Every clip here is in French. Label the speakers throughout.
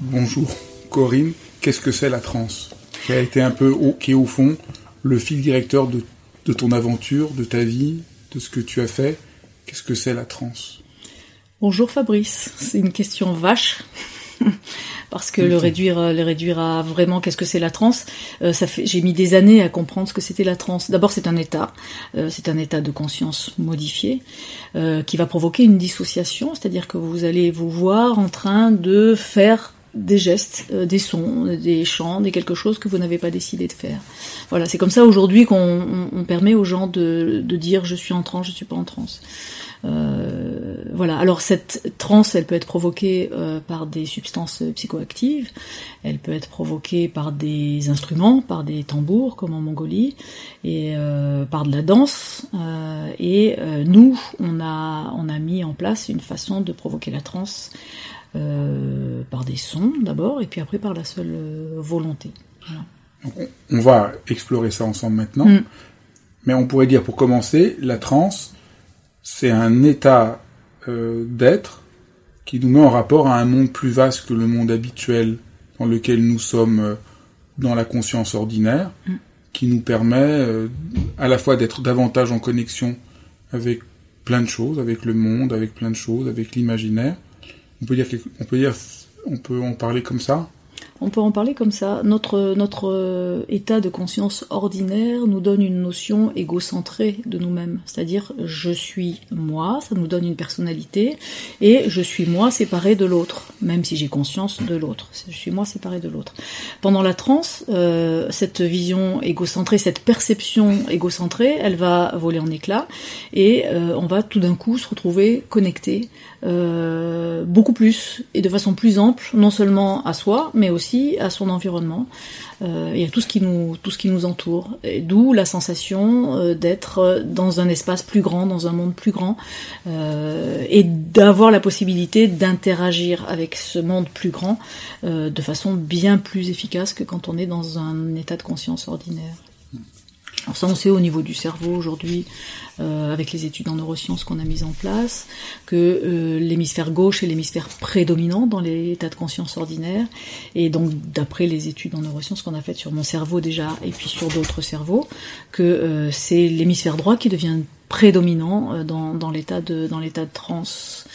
Speaker 1: Bonjour Corinne, qu'est-ce que c'est la transe Qui a été un peu, au, qui est au fond le fil directeur de, de, ton aventure, de ta vie, de ce que tu as fait? Qu'est-ce que c'est la transe?
Speaker 2: Bonjour Fabrice, c'est une question vache. Parce que le réduire, le réduire à vraiment qu'est-ce que c'est la transe, euh, ça fait, j'ai mis des années à comprendre ce que c'était la transe. D'abord, c'est un état, euh, c'est un état de conscience modifié euh, qui va provoquer une dissociation, c'est-à-dire que vous allez vous voir en train de faire des gestes, euh, des sons, des chants, des quelque chose que vous n'avez pas décidé de faire. Voilà, c'est comme ça aujourd'hui qu'on on, permet aux gens de, de, dire je suis en transe, je suis pas en transe. Euh, voilà. Alors cette transe, elle peut être provoquée euh, par des substances psychoactives, elle peut être provoquée par des instruments, par des tambours comme en Mongolie, et euh, par de la danse. Euh, et euh, nous, on a on a mis en place une façon de provoquer la transe euh, par des sons d'abord, et puis après par la seule euh, volonté.
Speaker 1: Voilà. on, va explorer ça ensemble maintenant, mm. mais on pourrait dire pour commencer, la transe, c'est un état euh, d'être qui nous met en rapport à un monde plus vaste que le monde habituel dans lequel nous sommes dans la conscience ordinaire, mm. qui nous permet euh, à la fois d'être davantage en connexion avec plein de choses, avec le monde, avec plein de choses, avec l'imaginaire, on peut dire, on peut dire, on peut en parler comme ça
Speaker 2: on peut en parler comme ça. Notre, euh, état de conscience ordinaire nous donne une notion égocentrée de nous-mêmes. C'est-à-dire, je suis moi, ça nous donne une personnalité, et je suis moi séparé de l'autre, même si j'ai conscience de l'autre. Je suis moi séparé de l'autre. Pendant la transe, euh, cette vision égocentrée, cette perception égocentrée, elle va voler en éclats, et euh, on va tout d'un coup se retrouver connecté beaucoup plus, et de façon plus ample, non seulement à soi, mais aussi à son environnement euh, et à tout ce qui nous, tout ce qui nous entoure. D'où la sensation euh, d'être dans un espace plus grand, dans un monde plus grand, euh, et d'avoir la possibilité d'interagir avec ce monde plus grand de façon bien plus efficace que quand on est dans un état de conscience ordinaire. Alors ça, on sait au niveau du cerveau aujourd'hui, euh, avec les études en neurosciences qu'on a mises en place, que euh, l'hémisphère gauche est l'hémisphère prédominant dans les états de conscience ordinaires. Et donc, d'après les études en neurosciences qu'on a faites sur mon cerveau déjà, et puis sur d'autres cerveaux, que euh, c'est l'hémisphère droit qui devient prédominant dans, dans l'état de dans l'état de transe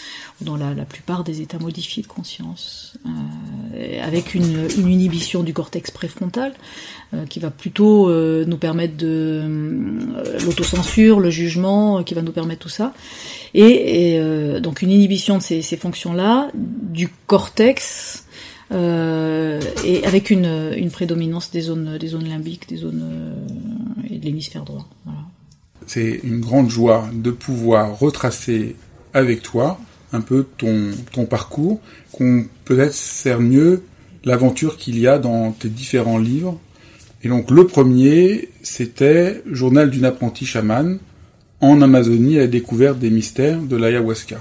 Speaker 2: dans la, plupart des états modifiés de conscience, euh, avec une, inhibition du cortex préfrontal euh, qui va plutôt euh, nous permettre de l'autocensure, le jugement, qui va nous permettre tout ça, et, donc une inhibition de ces, fonctions-là du cortex. et avec une, prédominance des zones, des zones limbiques, des zones et de l'hémisphère droit.
Speaker 1: C'est une grande joie de pouvoir retracer avec toi un peu ton, parcours, qu'on peut-être sert mieux l'aventure qu'il y a dans tes différents livres. Et donc le premier, c'était Journal d'une apprentie chamane en Amazonie à la découverte des mystères de l'ayahuasca.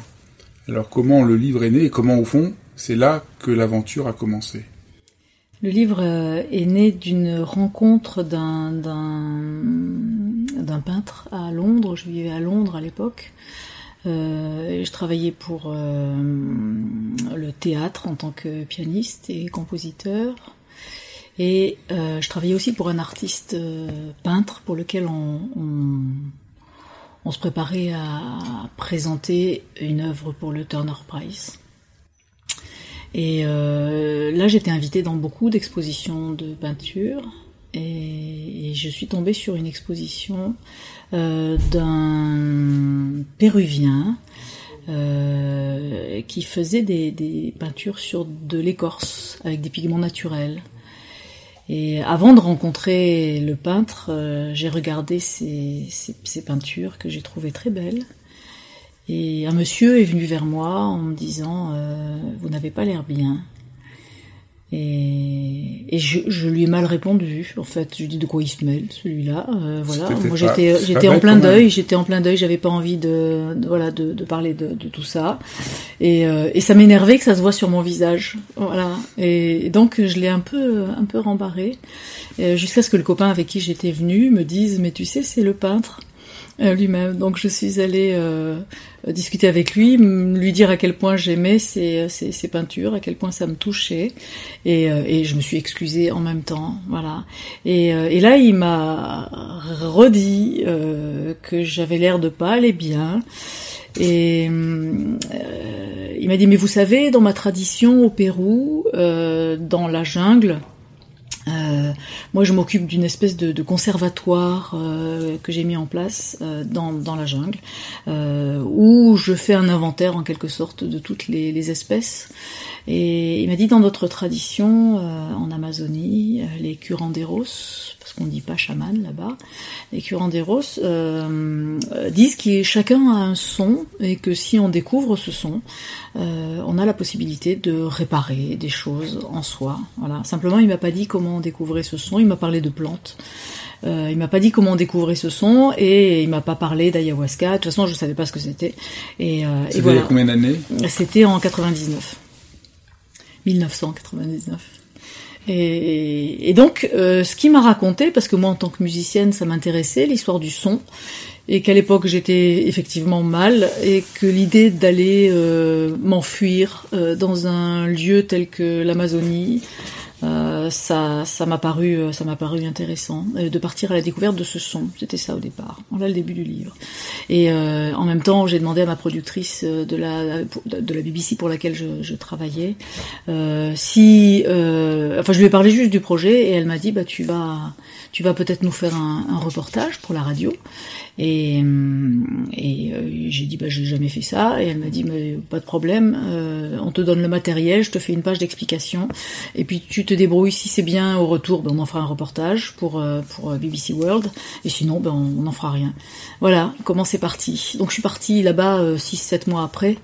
Speaker 1: Alors comment le livre est né et comment au fond c'est là que l'aventure a commencé?
Speaker 2: Le livre euh, est né d'une rencontre d'un peintre à Londres. Je vivais à Londres à l'époque. Euh, je travaillais pour euh, le théâtre en tant que pianiste et compositeur. Et euh, je travaillais aussi pour un artiste peintre pour lequel on, se préparait à présenter une œuvre pour le Turner Prize. Et là, j'étais invitée dans beaucoup d'expositions de peinture et, et, je suis tombée sur une exposition d'un Péruvien euh, qui faisait des, peintures sur de l'écorce avec des pigments naturels. Et avant de rencontrer le peintre, euh, j'ai regardé ces, peintures que j'ai trouvées très belles. Et un monsieur est venu vers moi en me disant euh, Vous n'avez pas l'air bien. Et, et je, je, lui ai mal répondu. En fait, je lui ai dit de quoi il se mêle, celui-là. Euh, voilà. Moi, j'étais, j'étais en plein deuil. J'étais en plein deuil. J'avais pas envie de, de voilà, de, de, parler de, de, tout ça. Et, euh, et ça m'énervait que ça se voit sur mon visage. Voilà. Et, donc, je l'ai un peu, un peu rembarré, euh, jusqu'à ce que le copain avec qui j'étais venu me dise, mais tu sais, c'est le peintre euh, lui-même. Donc, je suis allée euh, discuter avec lui, lui dire à quel point j'aimais ses, ses, ses, peintures, à quel point ça me touchait, et, euh, et je me suis excusée en même temps, voilà. Et, euh, et là, il m'a redit que j'avais l'air de pas aller bien. Et il m'a dit mais vous savez dans ma tradition au Pérou, dans la jungle, euh, moi, je m'occupe d'une espèce de, de conservatoire euh, que j'ai mis en place euh, dans, dans, la jungle, euh, où je fais un inventaire en quelque sorte de toutes les, les espèces. Et il m'a dit dans notre tradition euh, en Amazonie, les curanderos, parce qu'on dit pas chaman là-bas, les curanderos disent que chacun a un son et que si on découvre ce son, on a la possibilité de réparer des choses en soi. Voilà. Simplement, il m'a pas dit comment on découvrait ce son. Il m'a parlé de plantes. Euh, il m'a pas dit comment on découvrait ce son et il m'a pas parlé d'ayahuasca. De toute façon, je savais pas ce que c'était. Et, euh,
Speaker 1: et voilà. combien d'années?
Speaker 2: C'était en 99. 1999. Et, donc, euh, ce qu'il m'a raconté, parce que moi, en tant que musicienne, ça m'intéressait, l'histoire du son, et qu'à l'époque, j'étais effectivement mal, et que l'idée d'aller euh, m'enfuir euh, dans un lieu tel que l'Amazonie, euh, ça, ça m'a paru, euh, ça m'a paru intéressant euh, de partir à la découverte de ce son. C'était ça au départ. Voilà le début du livre. Et euh, en même temps, j'ai demandé à ma productrice de la de la BBC pour laquelle je, je travaillais si, enfin, je lui ai parlé juste du projet et elle m'a dit bah tu vas tu vas peut-être nous faire un, un, reportage pour la radio. Et, et euh, j'ai dit, bah, j'ai jamais fait ça. Et elle m'a dit, mais pas de problème, euh, on te donne le matériel, je te fais une page d'explication. Et puis tu te débrouilles, si c'est bien au retour, ben, on en fera un reportage pour, euh, pour BBC World. Et sinon, ben, on n'en fera rien. Voilà comment c'est parti. Donc je suis partie là-bas 6-7 mois après.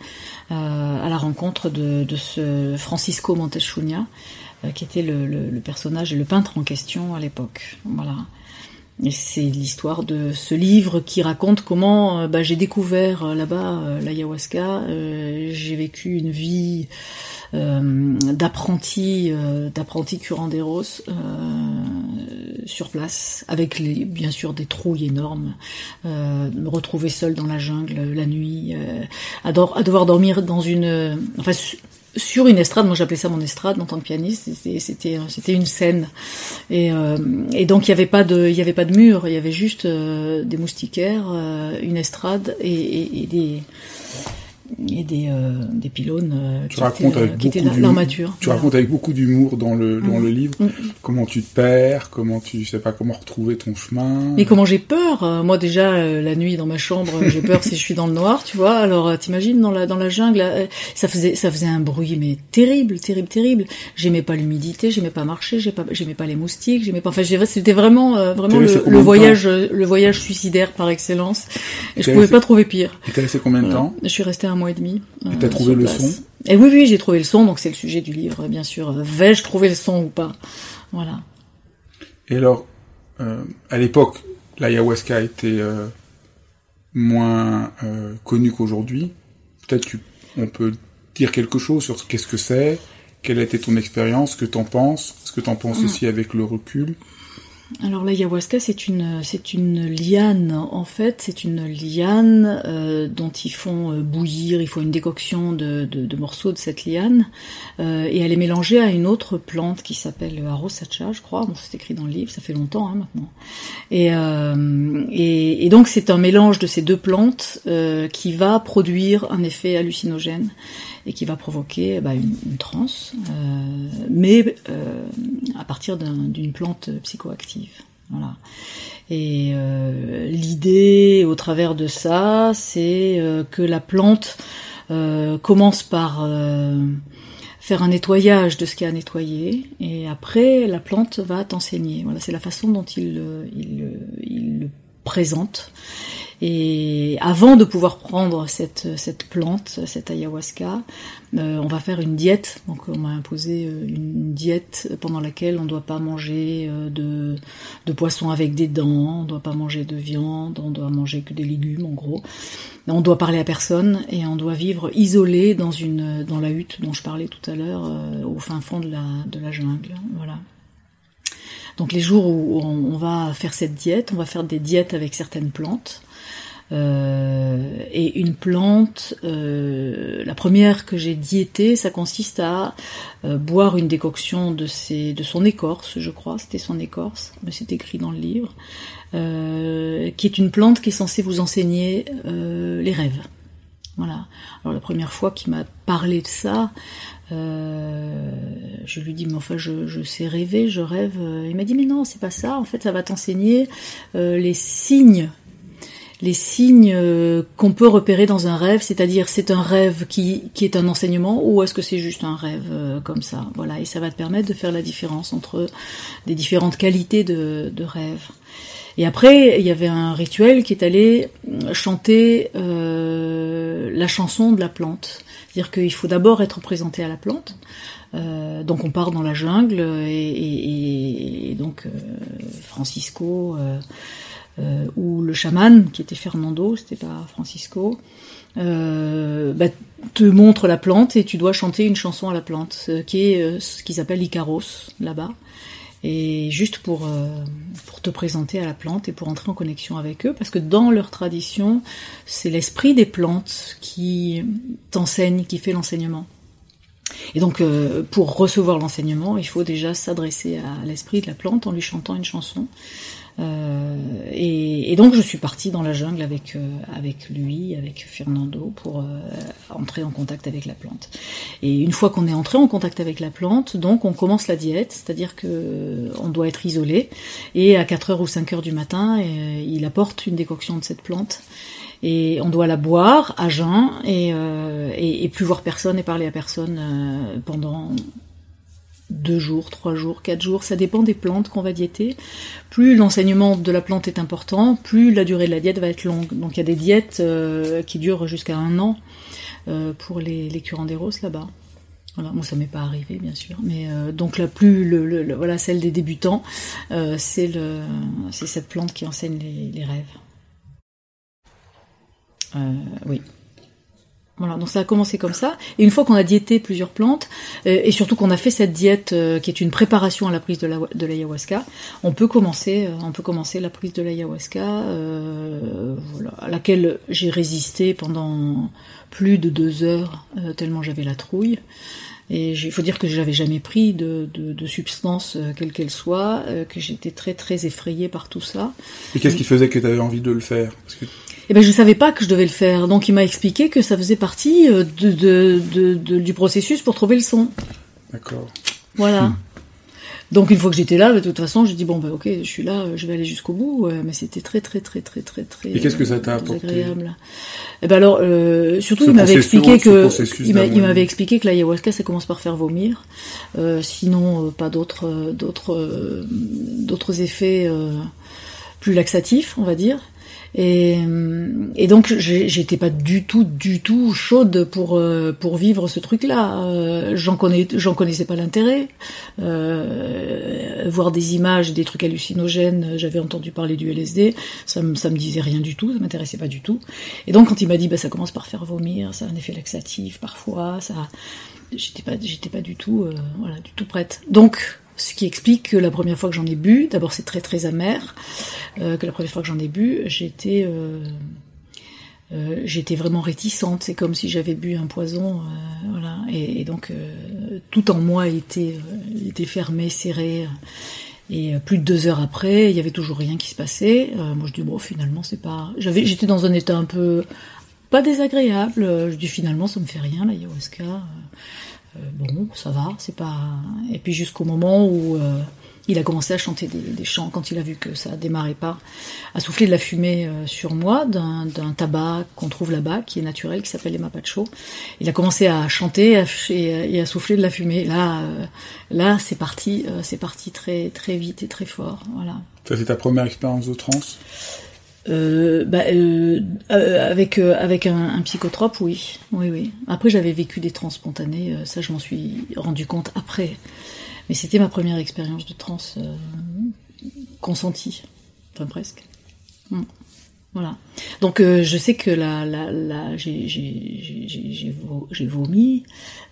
Speaker 2: à la rencontre de, de ce Francisco Montechunia, euh, qui était le, le, le, personnage et le peintre en question à l'époque. Voilà. Et c'est l'histoire de ce livre qui raconte comment euh, bah, j'ai découvert euh, là-bas l'ayahuasca. j'ai vécu une vie d'apprenti, d'apprenti curanderos sur place, avec les, bien sûr des trouilles énormes. me retrouver seul dans la jungle la nuit, à, à, devoir dormir dans une, enfin sur une estrade, moi j'appelais ça mon estrade en tant que pianiste, c'était une scène. Et, euh, donc il y avait pas de y avait pas de mur, il y avait juste euh, des moustiquaires, euh, une estrade et des et des, euh, des pylônes euh,
Speaker 1: tu
Speaker 2: qui,
Speaker 1: racontes
Speaker 2: étaient,
Speaker 1: avec
Speaker 2: qui
Speaker 1: beaucoup
Speaker 2: étaient l'armature.
Speaker 1: Tu racontes avec beaucoup d'humour dans le dans mmh. le livre mmh. comment tu te perds, comment tu sais pas comment retrouver ton chemin.
Speaker 2: Mais comment j'ai peur euh, Moi déjà euh, la nuit dans ma chambre, j'ai peur si je suis dans le noir, tu vois. Alors euh, t'imagines dans la dans la jungle, ça faisait ça faisait un bruit mais terrible, terrible, terrible. J'aimais pas l'humidité, j'aimais pas marcher, j'aimais pas j'aimais pas les moustiques, j'aimais pas. Enfin c'était vraiment vraiment le, le voyage le voyage suicidaire par excellence. Et je pouvais pas trouver pire.
Speaker 1: Et t'as resté combien de temps
Speaker 2: Je suis restée un mois et demi.
Speaker 1: Et t'as trouvé le son?
Speaker 2: Et oui, oui, j'ai trouvé le son, donc c'est le sujet du livre, bien sûr. Vais-je trouver le son ou pas? Voilà.
Speaker 1: Et alors, euh, à l'époque, l'ayahuasca était euh, moins euh, connu qu'aujourd'hui. Peut-être tu, on peut dire quelque chose sur qu'est-ce que c'est, quelle a été ton expérience, ce que t'en penses, ce que t'en penses mmh. aussi avec le recul?
Speaker 2: Alors l'ayahuasca, c'est une c'est une liane en fait, c'est une liane euh, dont ils font euh, bouillir, il faut une décoction de, de, de morceaux de cette liane euh, et elle est mélangée à une autre plante qui s'appelle arosacha, je crois. Bon, c'est écrit dans le livre, ça fait longtemps hein, maintenant. Et, euh, et, et donc c'est un mélange de ces deux plantes euh, qui va produire un effet hallucinogène et qui va provoquer bah, une, une, transe, mais à partir d'une plante psychoactive. Voilà. Et l'idée au travers de ça, c'est que la plante commence par faire un nettoyage de ce qui a nettoyé, et après la plante va t'enseigner. Voilà, c'est la façon dont il le présente. Et avant de pouvoir prendre cette, cette plante, cette ayahuasca, euh, on va faire une diète. Donc on m'a imposé euh, une diète pendant laquelle on ne doit pas manger euh, de, de poisson avec des dents, on ne doit pas manger de viande, on doit manger que des légumes en gros. On doit parler à personne et on doit vivre isolé dans une dans la hutte dont je parlais tout à l'heure, au fin fond de la, de la jungle. Voilà. Donc les jours où on va faire cette diète, on va faire des diètes avec certaines plantes. Euh, et une plante, euh, la première que j'ai diétée, ça consiste à euh, boire une décoction de, son écorce, je crois, c'était son écorce, mais c'est écrit dans le livre, qui est une plante qui est censée vous enseigner les rêves. Voilà. Alors la première fois qu'il m'a parlé de ça, je lui dis mais enfin je, je, sais rêver, je rêve. Il m'a dit mais non c'est pas ça. En fait ça va t'enseigner les signes les signes euh, qu'on peut repérer dans un rêve, c'est-à-dire c'est un rêve qui, qui est un enseignement ou est-ce que c'est juste un rêve euh, comme ça Voilà, et ça va te permettre de faire la différence entre des différentes qualités de, de rêve. Et après, il y avait un rituel qui est allé chanter euh, la chanson de la plante. C'est-à-dire qu'il faut d'abord être présenté à la plante. Euh, donc on part dans la jungle et, et, et donc euh, Francisco euh, où le chaman, qui était Fernando, c'était pas Francisco, euh, bah, te montre la plante et tu dois chanter une chanson à la plante, qui est euh, ce qu'ils appellent Icaros là-bas. Et juste pour, pour te présenter à la plante et pour entrer en connexion avec eux, parce que dans leur tradition, c'est l'esprit des plantes qui t'enseigne, qui fait l'enseignement. Et donc, pour recevoir l'enseignement, il faut déjà s'adresser à l'esprit de la plante en lui chantant une chanson. Euh, et, donc je suis partie dans la jungle avec euh, avec lui, avec Fernando, pour euh, entrer en contact avec la plante. Et une fois qu'on est entré en contact avec la plante, donc on commence la diète, c'est-à-dire que on doit être isolé. Et à 4 heures ou 5 heures du matin, il apporte une décoction de cette plante et on doit la boire à jeun et, et, plus voir personne et parler à personne pendant deux jours, trois jours, quatre jours, ça dépend des plantes qu'on va diéter. Plus l'enseignement de la plante est important, plus la durée de la diète va être longue. Donc il y a des diètes euh, qui durent jusqu'à un an euh, pour les, curanderos là-bas. Voilà, moi ça m'est pas arrivé bien sûr, mais euh, donc la plus, le, voilà, celle des débutants, c'est cette plante qui enseigne les rêves. oui. Voilà, donc ça a commencé comme ça. Et une fois qu'on a diété plusieurs plantes, euh, et surtout qu'on a fait cette diète euh, qui est une préparation à la prise de, la, l'ayahuasca, on peut commencer, euh, on peut commencer la prise de l'ayahuasca, voilà, à laquelle j'ai résisté pendant plus de deux heures, tellement j'avais la trouille. Et il faut dire que j'avais jamais pris de, de, de substance, quelle qu'elle soit, que j'étais très très effrayée par tout ça.
Speaker 1: Et qu'est-ce qui faisait que tu avais envie de le faire?
Speaker 2: Eh ben je savais pas que je devais le faire, donc il m'a expliqué que ça faisait partie euh, de, de, de, du processus pour trouver le son.
Speaker 1: D'accord.
Speaker 2: Voilà. Hmm. Donc une fois que j'étais là, de toute façon, j'ai dit bon ben ok, je suis là, je vais aller jusqu'au bout. mais c'était très très très très très très.
Speaker 1: Et qu'est-ce que ça t'a apporté
Speaker 2: agréable. Eh ben alors, euh, surtout il m'avait expliqué que il m'avait expliqué que l'ayahuasca ça commence par faire vomir. Euh, sinon, euh, pas d'autres d'autres d'autres effets plus laxatifs, on va dire. Et, et donc j'étais pas du tout, du tout chaude pour euh, pour vivre ce truc-là. Euh, j'en connais, j'en connaissais pas l'intérêt. Euh, voir des images, des trucs hallucinogènes. J'avais entendu parler du LSD, ça me me disait rien du tout, ça m'intéressait pas du tout. Et donc quand il m'a dit bah ça commence par faire vomir, ça a un effet laxatif parfois, ça, j'étais pas j'étais pas du tout euh, voilà du tout prête. Donc ce qui explique que la première fois que j'en ai bu, d'abord c'est très très amer, euh, que la première fois que j'en ai bu, j'étais euh, euh, j'étais vraiment réticente. C'est comme si j'avais bu un poison, voilà. Et, donc tout en moi était était fermé, serré. Et plus de deux heures après, il y avait toujours rien qui se passait. moi, je dis bon, finalement, c'est pas. J'étais dans un état un peu pas désagréable. Je dis finalement, ça me fait rien l'ayahuasca. Bon, ça va, c'est pas. Et puis jusqu'au moment où il a commencé à chanter des, chants quand il a vu que ça démarrait pas, à souffler de la fumée euh, sur moi d'un tabac qu'on trouve là-bas, qui est naturel, qui s'appelle les mapacho. Il a commencé à chanter et à, souffler de la fumée. Là, euh, là, c'est parti, euh, c'est parti très très vite et très fort. Voilà.
Speaker 1: Ça c'est ta première expérience de trance?
Speaker 2: Bah, avec avec un, psychotrope, oui, oui, oui. Après, j'avais vécu des trans spontanées, ça, je m'en suis rendu compte après. Mais c'était ma première expérience de trans euh, consentie, enfin presque. Hmm. Voilà. Donc euh, je sais que là, là, là j'ai vomi,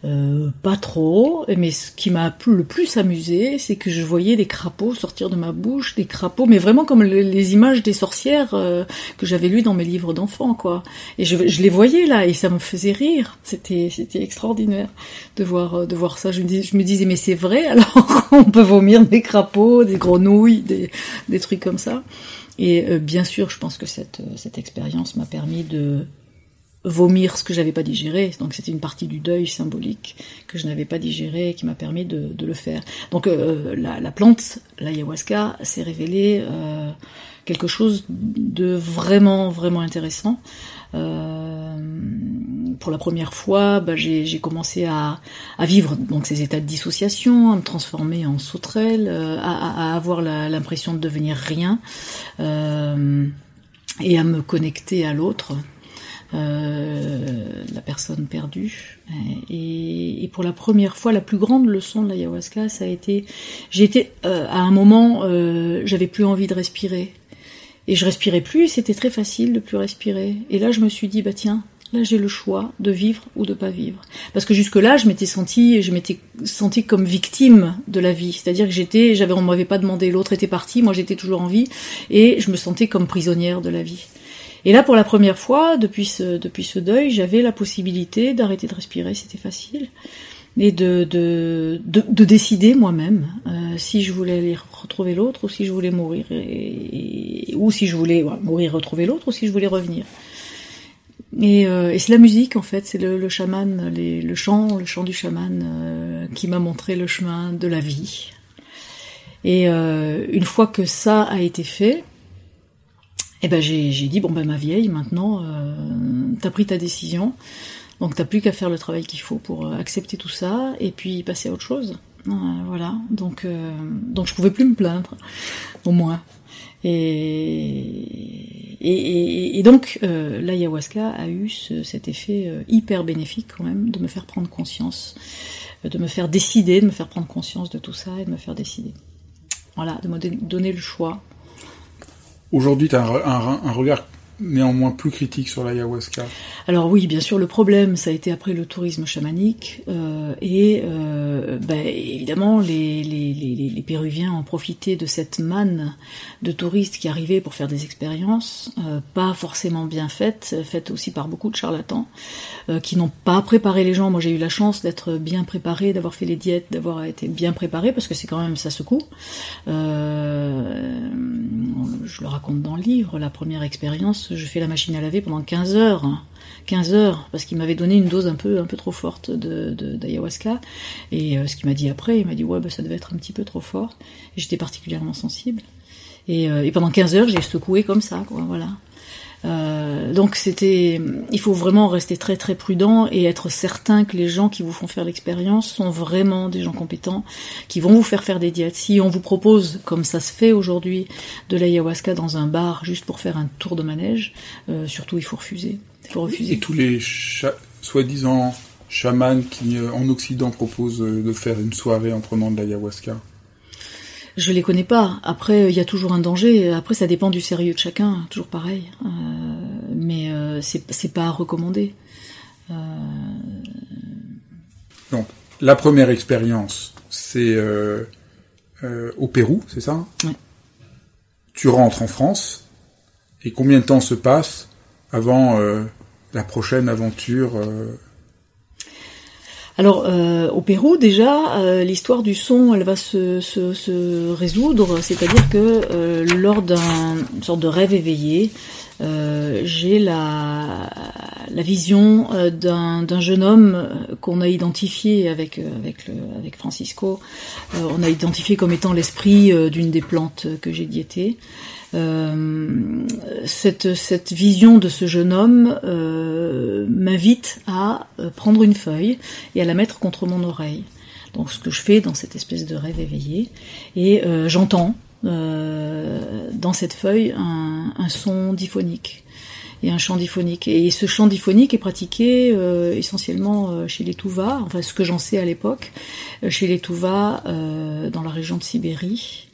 Speaker 2: euh, pas trop, mais ce qui m'a le plus amusé, c'est que je voyais des crapauds sortir de ma bouche, des crapauds, mais vraiment comme les images des sorcières euh, que j'avais lues dans mes livres d'enfants, quoi. Et je, je, les voyais là, et ça me faisait rire. C'était extraordinaire de voir de voir ça. Je me, je me disais mais c'est vrai alors on peut vomir des crapauds, des grenouilles, des, des trucs comme ça. Et euh, bien sûr, je pense que cette, euh, cette expérience m'a permis de vomir ce que j'avais pas digéré. Donc c'était une partie du deuil symbolique que je n'avais pas digéré et qui m'a permis de, de, le faire. Donc euh, la, la, plante, l'ayahuasca, s'est révélée euh, quelque chose de vraiment vraiment intéressant. Euh, pour la première fois, bah, j'ai commencé à, vivre donc ces états de dissociation, à me transformer en sauterelle, euh, à, avoir l'impression de devenir rien, euh, et à me connecter à l'autre. La personne perdue. Et, et, pour la première fois, la plus grande leçon de l'ayahuasca, ça a été, j'ai été à un moment, j'avais plus envie de respirer. Et je respirais plus, et c'était très facile de plus respirer. Et là, je me suis dit, bah tiens, là j'ai le choix de vivre ou de pas vivre. Parce que jusque-là, je m'étais sentie, je m'étais sentie comme victime de la vie. C'est-à-dire que j'étais, j'avais, on m'avait pas demandé, l'autre était parti, moi j'étais toujours en vie, et je me sentais comme prisonnière de la vie. Et là, pour la première fois, depuis ce, depuis ce deuil, j'avais la possibilité d'arrêter de respirer, c'était facile et de, de, de, décider moi-même euh, si je voulais aller retrouver l'autre ou si je voulais mourir ou si je voulais mourir retrouver l'autre ou si je voulais revenir. Et, euh, c'est la musique en fait, c'est le, chaman, le chant, le chant du chaman euh, qui m'a montré le chemin de la vie. Et euh, une fois que ça a été fait, eh ben j'ai dit bon ben ma vieille maintenant, t'as pris ta décision. Donc t'as plus qu'à faire le travail qu'il faut pour accepter tout ça et puis passer à autre chose. Voilà. Donc donc je pouvais plus me plaindre, au moins. Et, et, donc euh, l'ayahuasca a eu ce, cet effet hyper bénéfique quand même de me faire prendre conscience, de me faire décider, de me faire prendre conscience de tout ça et de me faire décider. Voilà, de me donner le choix.
Speaker 1: Aujourd'hui, tu as un, un, regard néanmoins plus critique sur l'ayahuasca
Speaker 2: Alors oui, bien sûr, le problème, ça a été après le tourisme chamanique, euh, et euh, ben, évidemment, les, les, Péruviens ont profité de cette manne de touristes qui arrivaient pour faire des expériences, euh, pas forcément bien faites, faites aussi par beaucoup de charlatans, euh, qui n'ont pas préparé les gens. Moi, j'ai eu la chance d'être bien préparé, d'avoir fait les diètes, d'avoir été bien préparé, parce que c'est quand même ça secoue. Euh, je le raconte dans le livre, la première expérience je fais la machine à laver pendant 15 heures. 15 heures, parce qu'il m'avait donné une dose un peu, trop forte de, d'ayahuasca. Et euh, ce qu'il m'a dit après, il m'a dit ouais, bah, ça devait être un petit peu trop fort. J'étais particulièrement sensible. Et, euh, et pendant 15 heures, j'ai secoué comme ça, quoi, voilà. Euh, donc c'était, il faut vraiment rester très très prudent et être certain que les gens qui vous font faire l'expérience sont vraiment des gens compétents, qui vont vous faire faire des diètes. Si on vous propose, comme ça se fait aujourd'hui, de l'ayahuasca dans un bar juste pour faire un tour de manège, euh, surtout il faut refuser. Il faut refuser.
Speaker 1: Et tous les soi-disant chamans qui euh, en Occident proposent de faire une soirée en prenant de l'ayahuasca?
Speaker 2: Je les connais pas. Après, il y a toujours un danger. Après, ça dépend du sérieux de chacun, toujours pareil. Euh, mais euh, c'est pas à recommander. Euh...
Speaker 1: Donc, la première expérience, c'est euh, au Pérou, c'est ça?
Speaker 2: Oui.
Speaker 1: Tu rentres en France. Et combien de temps se passe avant la prochaine aventure
Speaker 2: alors euh, au Pérou déjà, euh, l'histoire du son, elle va se, résoudre, c'est-à-dire que euh, lors d'un sorte de rêve éveillé, j'ai la, vision d'un jeune homme qu'on a identifié avec avec Francisco. on a identifié comme étant l'esprit d'une des plantes que j'ai diétées. Euh, cette, cette vision de ce jeune homme euh, m'invite à euh, prendre une feuille et à la mettre contre mon oreille. Donc ce que je fais dans cette espèce de rêve éveillé, et j'entends dans cette feuille un, un, son diphonique et un chant diphonique. Et ce chant diphonique est pratiqué essentiellement chez les Tuvas, enfin ce que j'en sais à l'époque, chez les Tuvas dans la région de Sibérie,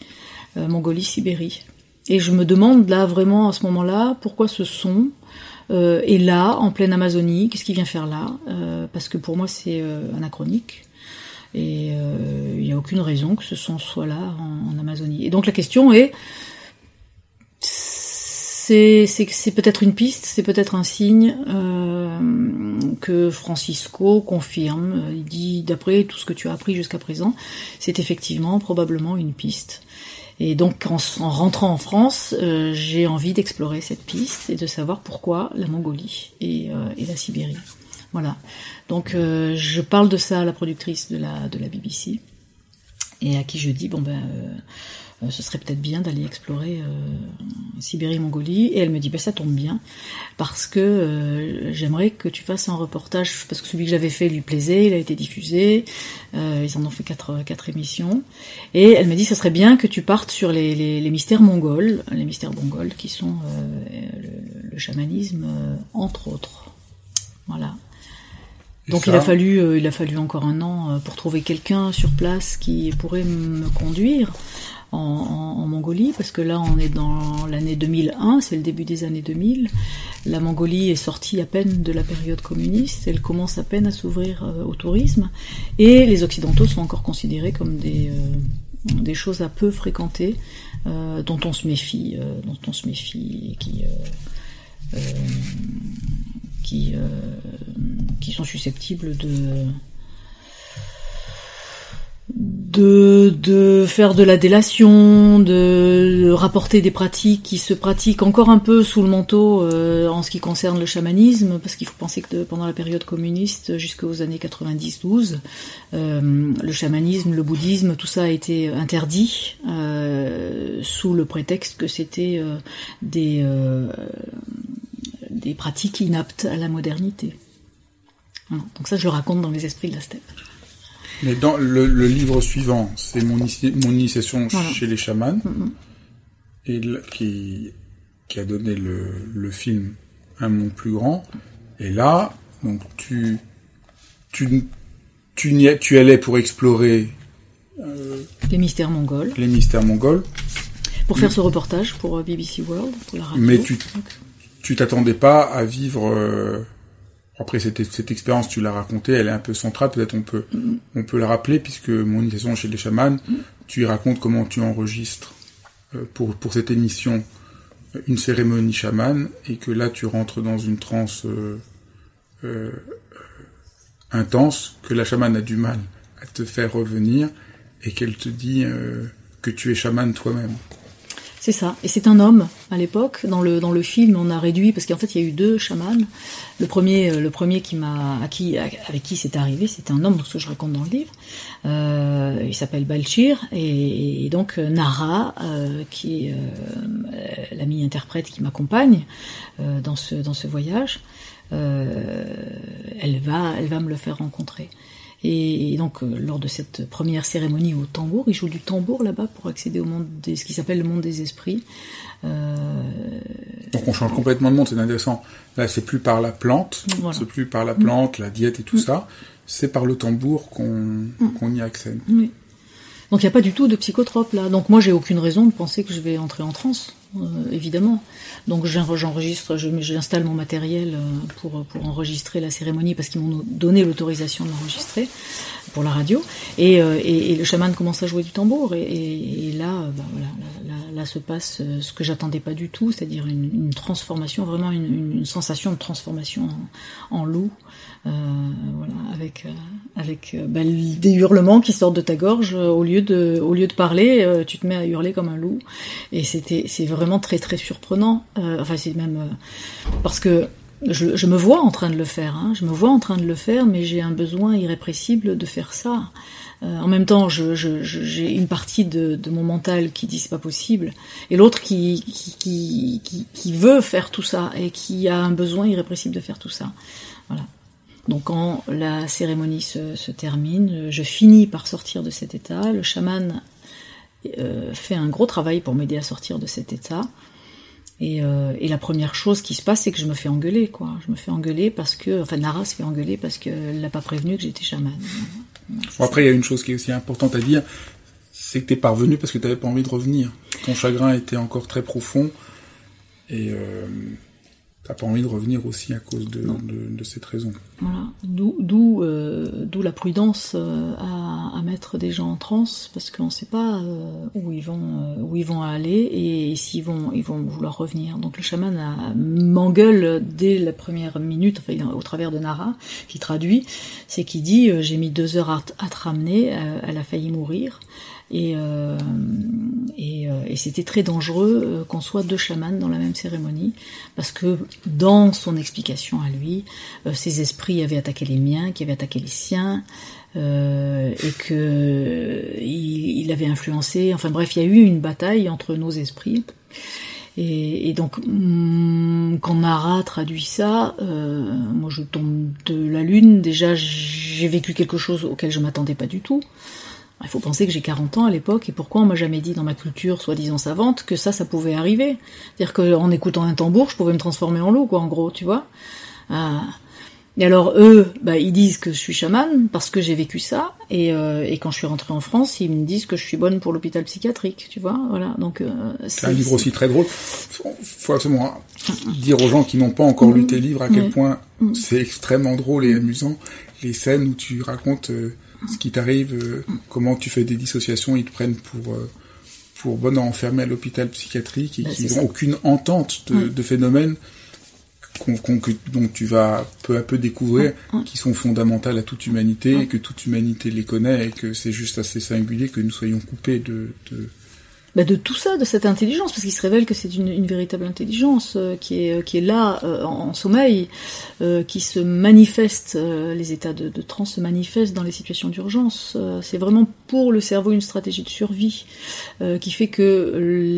Speaker 2: Mongolie-Sibérie. Et je me demande là vraiment à ce moment-là pourquoi ce son euh, est là en pleine Amazonie, qu'est-ce qu'il vient faire là? Euh, Parce que pour moi c'est euh, anachronique et euh, il n'y a aucune raison que ce son soit là en, Amazonie. Et donc la question est c'est peut-être une piste, c'est peut-être un signe euh, que Francisco confirme. Il dit, d'après tout ce que tu as appris jusqu'à présent, c'est effectivement probablement une piste. Et donc en, rentrant en France, euh, j'ai envie d'explorer cette piste et de savoir pourquoi la Mongolie et, euh, la Sibérie. Voilà. Donc euh, je parle de ça à la productrice de la, de la BBC et à qui je dis bon ben euh, ce serait peut-être bien d'aller explorer euh, Sibérie, Mongolie. Et elle me dit, bah, ça tombe bien, parce que euh, j'aimerais que tu fasses un reportage, parce que celui que j'avais fait lui plaisait, il a été diffusé, ils en ont fait quatre, quatre émissions. Et elle me dit, ça serait bien que tu partes sur les, les, mystères mongols, les mystères mongols qui sont le, le, chamanisme, entre autres. Voilà. Donc il a fallu, il a fallu encore un an pour trouver quelqu'un sur place qui pourrait me conduire en, Mongolie, parce que là on est dans l'année 2001, c'est le début des années 2000. La Mongolie est sortie à peine de la période communiste, elle commence à peine à s'ouvrir euh, au tourisme, et les Occidentaux sont encore considérés comme des, euh, des choses à peu fréquentées, euh, dont on se méfie, dont on se méfie, et qui qui, qui sont susceptibles de de, de faire de la délation, de, rapporter des pratiques qui se pratiquent encore un peu sous le manteau euh, en ce qui concerne le chamanisme, parce qu'il faut penser que pendant la période communiste, jusqu'aux années 90-12, euh, le chamanisme, le bouddhisme, tout ça a été interdit euh, sous le prétexte que c'était des, des pratiques inaptes à la modernité. Donc ça, je le raconte dans les esprits de la steppe.
Speaker 1: Mais dans le, livre suivant, c'est mon, mon, initiation chez les chamans, et qui, qui a donné le, le film Un monde plus grand. Et là, donc tu tu tu allais pour explorer
Speaker 2: euh, les mystères mongols.
Speaker 1: Les mystères mongols.
Speaker 2: Pour faire ce reportage pour euh, BBC World, pour la radio.
Speaker 1: Mais tu tu t'attendais pas à vivre euh, après cette, cette expérience, tu l'as racontée, elle est un peu centrale. Peut-être on peut mm-hmm. on peut la rappeler puisque mon initiation chez les chamans, mm-hmm. tu y racontes comment tu enregistres euh, pour pour cette émission une cérémonie chamane et que là tu rentres dans une transe euh, intense que la chamane a du mal à te faire revenir et qu'elle te dit que tu es chamane toi-même.
Speaker 2: C'est ça. Et c'est un homme à l'époque. Dans le dans le film, on a réduit parce qu'en fait il y a eu deux chamans. Le premier euh, le premier qui m'a qui avec qui c'est arrivé, c'était un homme, ce que je raconte dans le livre. Euh, il s'appelle Balchir et, donc euh, Nara, euh, qui est euh, l'amie interprète qui m'accompagne dans ce dans ce voyage. elle va elle va me le faire rencontrer. Et, donc, euh, lors de cette première cérémonie au tambour, il joue du tambour là-bas pour accéder au monde des, ce qui s'appelle le monde des esprits. Euh...
Speaker 1: Donc on change complètement de monde, c'est intéressant. Là, c'est plus par la plante, c'est plus par la plante, la diète et tout mm. ça, c'est par le tambour qu'on mm. qu'on y accède.
Speaker 2: Oui. Donc il n'y a pas du tout de psychotrope là. Donc moi j'ai aucune raison de penser que je vais entrer en transe, évidemment. Donc j'enregistre, j'installe mon matériel euh, pour, pour enregistrer la cérémonie parce qu'ils m'ont donné l'autorisation de l'enregistrer pour la radio. Et, euh, et, le chaman commence à jouer du tambour. Et, et là, bah, voilà, là, là, se passe ce que j'attendais pas du tout, c'est-à-dire une, une, transformation, vraiment une, une, sensation de transformation en, en loup. Euh, voilà, avec euh, avec euh, bah, des hurlements qui sortent de ta gorge au lieu de au lieu de parler, tu te mets à hurler comme un loup. Et c'était c'est vraiment très très surprenant. enfin, c'est même parce que je, je, me vois en train de le faire. Hein. Je me vois en train de le faire, mais j'ai un besoin irrépressible de faire ça. Euh, en même temps, j'ai je, je, une partie de, de, mon mental qui dit c'est pas possible, et l'autre qui qui, qui, qui, veut faire tout ça et qui a un besoin irrépressible de faire tout ça. Voilà. Donc quand la cérémonie se, termine, je finis par sortir de cet état. Le chaman euh, fait un gros travail pour m'aider à sortir de cet état. Et, euh, et, la première chose qui se passe, c'est que je me fais engueuler, quoi. Je me fais engueuler parce que, enfin, Nara se fait engueuler parce qu'elle n'a pas prévenu que j'étais chaman.
Speaker 1: Bon, après, il y a une chose qui est aussi importante à dire, c'est que t'es parvenu parce que t'avais pas envie de revenir. Ton chagrin était encore très profond et euh, t'as pas envie de revenir aussi à cause de, de, de cette raison.
Speaker 2: Voilà. D'où d'où euh, d'où la prudence euh, à, à, mettre des gens en transe parce qu'on sait pas euh, où ils vont euh, où ils vont aller et, s'ils vont ils vont vouloir revenir. Donc le chaman m'engueule dès la première minute, enfin au travers de Nara qui traduit, c'est qui dit j'ai mis deux heures à, à te ramener, elle a failli mourir. Et, euh, euh, et c'était très dangereux euh, qu'on soit deux chamans dans la même cérémonie, parce que dans son explication à lui, ses esprits avaient attaqué les miens, qui avaient attaqué les siens, et que il, avait influencé. Enfin bref, il y a eu une bataille entre nos esprits. Et, donc, hmm, quand Nara traduit ça, moi je tombe de la lune. Déjà, j'ai vécu quelque chose auquel je m'attendais pas du tout. Il faut penser que j'ai 40 ans à l'époque, et pourquoi on m'a jamais dit dans ma culture, soi-disant savante, que ça, ça pouvait arriver? C'est-à-dire qu'en écoutant un tambour, je pouvais me transformer en loup, quoi, en gros, tu vois? Euh, Et alors, eux, bah, ils disent que je suis chamane, parce que j'ai vécu ça, et, euh, et, quand je suis rentrée en France, ils me disent que je suis bonne pour l'hôpital psychiatrique, tu vois Voilà, donc... Euh,
Speaker 1: c'est un livre aussi très drôle. faut absolument dire aux gens qui n'ont pas encore lu tes livres à quel point mm. c'est extrêmement drôle et amusant, les scènes où tu racontes... Euh, ce qui t'arrive, euh, comment tu fais des dissociations, ils te prennent pour euh, pour bon enfermé à l'hôpital psychiatrique et qui n'ont aucune entente de, de phénomènes dont tu vas peu à peu découvrir, qui sont fondamentales à toute humanité, et que toute humanité les connaît, et que c'est juste assez singulier que nous soyons coupés de, de
Speaker 2: bah de tout ça, de cette intelligence, parce qu'il se révèle que c'est une, une, véritable intelligence euh, qui, est, qui est là euh, en, sommeil, euh, qui se manifeste, les états de, de transe se manifestent dans les situations d'urgence. c'est vraiment pour le cerveau une stratégie de survie qui fait que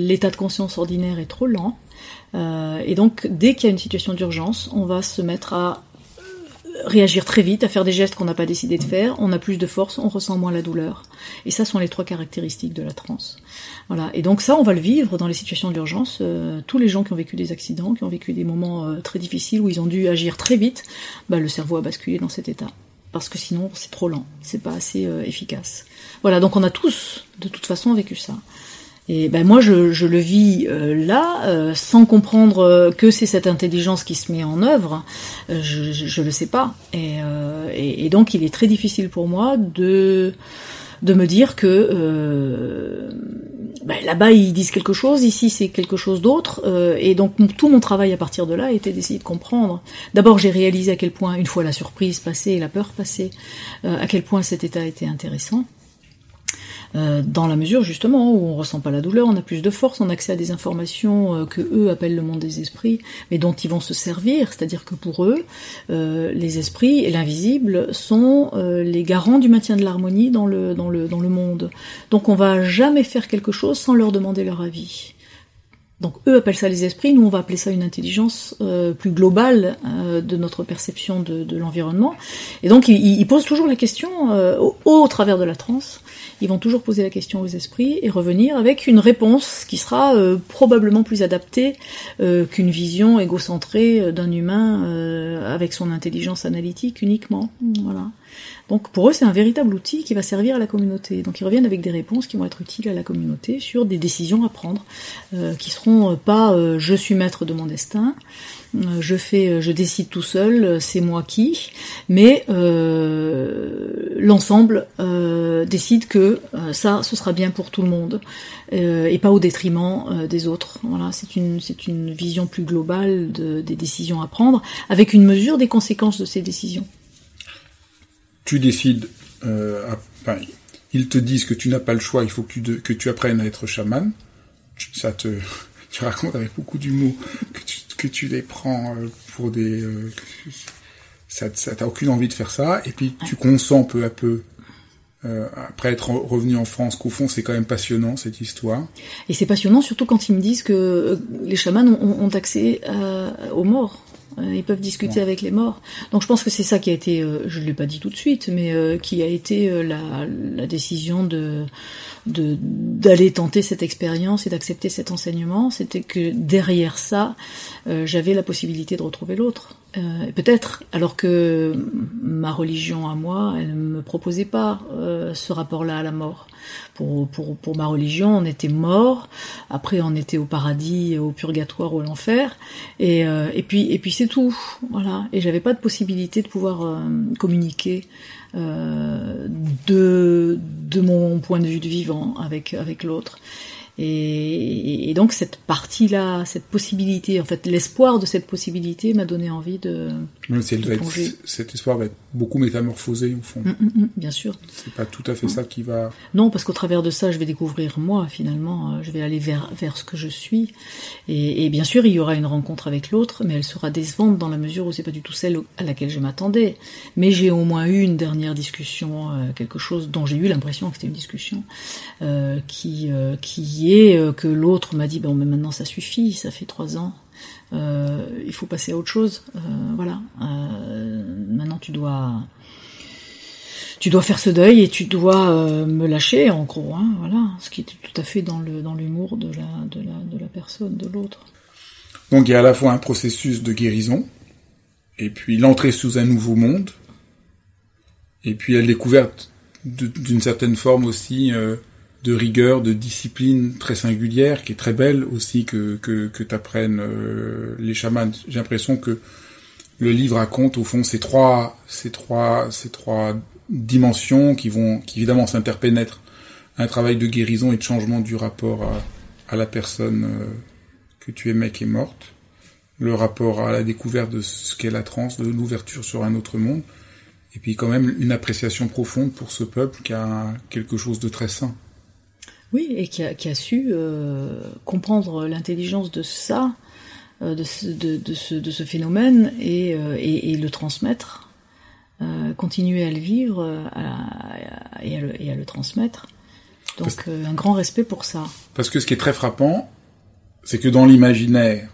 Speaker 2: l'état de conscience ordinaire est trop lent. et donc, dès qu'il y a une situation d'urgence, on va se mettre à réagir très vite, à faire des gestes qu'on n'a pas décidé de faire, on a plus de force, on ressent moins la douleur. Et ça sont les trois caractéristiques de la transe. Voilà. Et donc ça, on va le vivre dans les situations d'urgence. Euh, tous les gens qui ont vécu des accidents, qui ont vécu des moments euh, très difficiles où ils ont dû agir très vite, bah, le cerveau a basculé dans cet état. Parce que sinon, c'est trop lent, c'est pas assez euh, efficace. Voilà. Donc on a tous, de toute façon, vécu ça. Et ben moi je, je le vis euh, là, euh, sans comprendre euh, que c'est cette intelligence qui se met en œuvre, je, je, je le sais pas. Et, et, et, donc il est très difficile pour moi de de me dire que ben, là-bas ils disent quelque chose, ici c'est quelque chose d'autre, et donc tout mon travail à partir de là était d'essayer de comprendre. D'abord j'ai réalisé à quel point, une fois la surprise passée et la peur passée, à quel point cet état était intéressant. Euh, dans la mesure justement où on ressent pas la douleur, on a plus de force, on a accès à des informations euh, que eux appellent le monde des esprits, mais dont ils vont se servir, c'est-à-dire que pour eux, euh, les esprits et l'invisible sont les garants du maintien de l'harmonie dans le, dans, le, dans le monde. Donc on va jamais faire quelque chose sans leur demander leur avis. Donc eux appellent ça les esprits, nous on va appeler ça une intelligence plus globale de notre perception de, de l'environnement. Et donc ils, ils, posent toujours la question au, au, travers de la transe ils vont toujours poser la question aux esprits et revenir avec une réponse qui sera euh, probablement plus adaptée euh, qu'une vision égocentrée euh, d'un humain avec son intelligence analytique uniquement. Voilà. Donc pour eux, c'est un véritable outil qui va servir à la communauté. Donc ils reviennent avec des réponses qui vont être utiles à la communauté sur des décisions à prendre, euh, qui seront pas je suis maître de mon destin, euh, je fais, euh, je décide tout seul, euh, c'est moi qui, mais euh, l'ensemble euh, décide que ça, ce sera bien pour tout le monde et pas au détriment des autres. Voilà, c'est une, vision plus globale de, des décisions à prendre, avec une mesure des conséquences de ces décisions.
Speaker 1: Tu décides, enfin, ils te disent que tu n'as pas le choix, il faut que tu, que tu apprennes à être chaman. Ça te tu racontes avec beaucoup d'humour, que tu, que tu les prends euh, pour des... Euh, ça, ça t'as aucune envie de faire ça, et puis tu consens peu à peu euh, après être revenu en France, qu'au fond c'est quand même passionnant cette histoire.
Speaker 2: Et c'est passionnant surtout quand ils me disent que les chamans ont, ont accès aux morts. Ils peuvent discuter avec les morts. Donc je pense que c'est ça qui a été, je ne l'ai pas dit tout de suite, mais qui a été la, la décision de d'aller tenter cette expérience et d'accepter cet enseignement, c'était que derrière ça, euh, j'avais la possibilité de retrouver l'autre. Euh, Peut-être, alors que ma religion à moi, elle ne me proposait pas euh, ce rapport-là à la mort. Pour, pour, pour ma religion, on était mort, après on était au paradis, au purgatoire ou à l'enfer, et, euh, et puis, et puis c'est tout. Voilà. Et j'avais pas de possibilité de pouvoir euh, communiquer euh, de, de mon point de vue de vivant avec, avec l'autre. Et, et, donc cette partie-là, cette possibilité, en fait, l'espoir de cette possibilité m'a donné envie de.
Speaker 1: de être, cette histoire va être beaucoup métamorphosée au fond. Mm,
Speaker 2: mm, mm, bien sûr.
Speaker 1: C'est pas tout à fait ça qui va.
Speaker 2: Non, parce qu'au travers de ça, je vais découvrir moi. Finalement, euh, je vais aller vers vers ce que je suis. Et, et bien sûr, il y aura une rencontre avec l'autre, mais elle sera décevante dans la mesure où c'est pas du tout celle à laquelle je m'attendais. Mais j'ai au moins eu une dernière discussion, euh, quelque chose dont j'ai eu l'impression que c'était une discussion euh, qui euh, qui euh, que l'autre m'a dit bon mais maintenant ça suffit, ça fait trois ans, euh, il faut passer à autre chose. Euh, voilà, maintenant tu dois tu dois faire ce deuil et tu dois me lâcher en gros, hein, voilà, ce qui était tout à fait dans le dans l'humour de la de la de la personne, de l'autre.
Speaker 1: Donc il y a à la fois un processus de guérison et puis l'entrée sous un nouveau monde et puis la découverte d'une certaine forme aussi de rigueur, de discipline très singulière, qui est très belle aussi que que, t'apprennes euh, les chamans. J'ai l'impression que le livre raconte au fond ces trois ces trois ces trois dimensions qui vont qui évidemment s'interpénètrent. Un travail de guérison et de changement du rapport à, à la personne euh, que tu aimais qui est morte, le rapport à la découverte de ce qu'est la transe, de l'ouverture sur un autre monde, et puis quand même une appréciation profonde pour ce peuple qui a quelque chose de très sain.
Speaker 2: Oui, et qui a, qui a su euh, comprendre l'intelligence de ça, euh, de, ce, de, de, ce, de, ce, phénomène, et, euh, et, et le transmettre, continuer à le vivre à, et, à le, et, à le, transmettre. Donc un grand respect pour ça.
Speaker 1: Parce que ce qui est très frappant, c'est que dans l'imaginaire,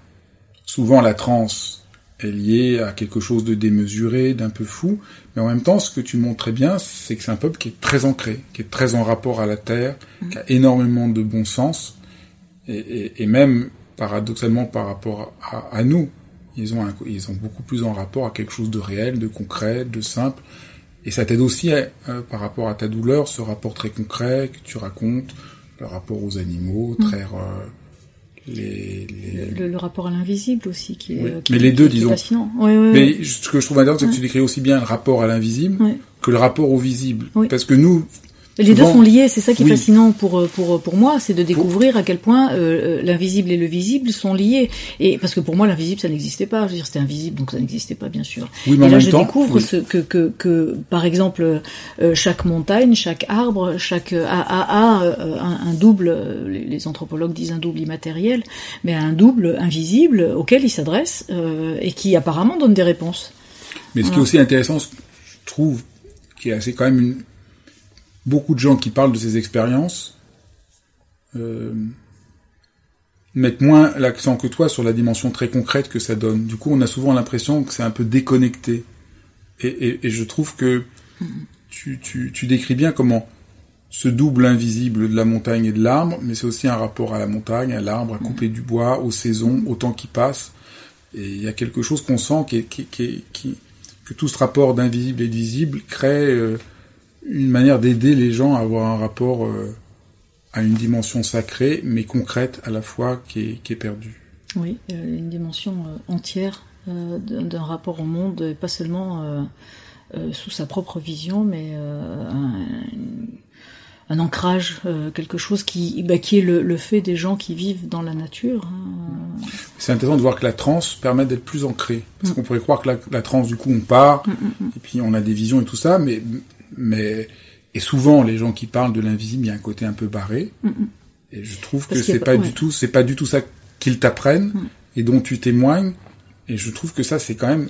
Speaker 1: souvent la transe est lié à quelque chose de démesuré, d'un peu fou, mais en même temps, ce que tu montres très bien, c'est que c'est un peuple qui est très ancré, qui est très en rapport à la terre, qui a énormément de bon sens, et, et, et même paradoxalement par rapport à, à nous, ils ont, un, ils ont beaucoup plus en rapport à quelque chose de réel, de concret, de simple, et ça t'aide aussi euh, par rapport à ta douleur, ce rapport très concret que tu racontes, le rapport aux animaux, mm. très euh, les,
Speaker 2: les... Le, rapport à l'invisible aussi, qui est,
Speaker 1: oui.
Speaker 2: qui,
Speaker 1: mais les deux, disons. Mais ce que je trouve intéressant, c'est que tu décris aussi bien le rapport à l'invisible que le rapport au visible. Parce que nous,
Speaker 2: les deux sont liés, c'est ça qui est oui. fascinant pour pour pour moi, c'est de découvrir à quel point euh, l'invisible et le visible sont liés. Et parce que pour moi, l'invisible, ça n'existait pas. Je veux dire, c'était invisible, donc ça n'existait pas, bien sûr.
Speaker 1: Oui,
Speaker 2: mais
Speaker 1: et
Speaker 2: là,
Speaker 1: je
Speaker 2: temps, découvre oui. ce, que, que que par exemple, euh, chaque montagne, chaque arbre, chaque a, a, a un, un, double. Les, les, anthropologues disent un double immatériel, mais un double invisible auquel il s'adresse euh, et qui apparemment donne des réponses.
Speaker 1: Mais ce voilà. qui est aussi intéressant, je trouve, qui est assez quand même une beaucoup de gens qui parlent de ces expériences euh, mettent moins l'accent que toi sur la dimension très concrète que ça donne. Du coup, on a souvent l'impression que c'est un peu déconnecté. Et, et, et je trouve que tu, tu, tu, décris bien comment ce double invisible de la montagne et de l'arbre, mais c'est aussi un rapport à la montagne, à l'arbre, à couper du bois, aux saisons, au temps qui passe. Et il y a quelque chose qu'on sent qui, qui, qui, qui, que tout ce rapport d'invisible et de visible crée euh, une manière d'aider les gens à avoir un rapport euh, à une dimension sacrée, mais concrète à la fois, qui est, qui est perdue.
Speaker 2: Oui, une dimension euh, entière euh, d'un rapport au monde, et pas seulement sous sa propre vision, mais un, un, ancrage, quelque chose qui, bah, qui est le, le, fait des gens qui vivent dans la nature. Hein.
Speaker 1: C'est intéressant de voir que la transe permet d'être plus ancré. Parce mm. qu'on pourrait croire que la, la transe, du coup, on part, mm, mm, et puis on a des visions et tout ça, mais mais et souvent les gens qui parlent de l'invisible, il y a un côté un peu barré. Mm -mm. Et je trouve Parce que c'est pas, pas ouais. du tout, c'est pas du tout ça qu'ils t'apprennent et dont tu témoignes. Et je trouve que ça, c'est quand même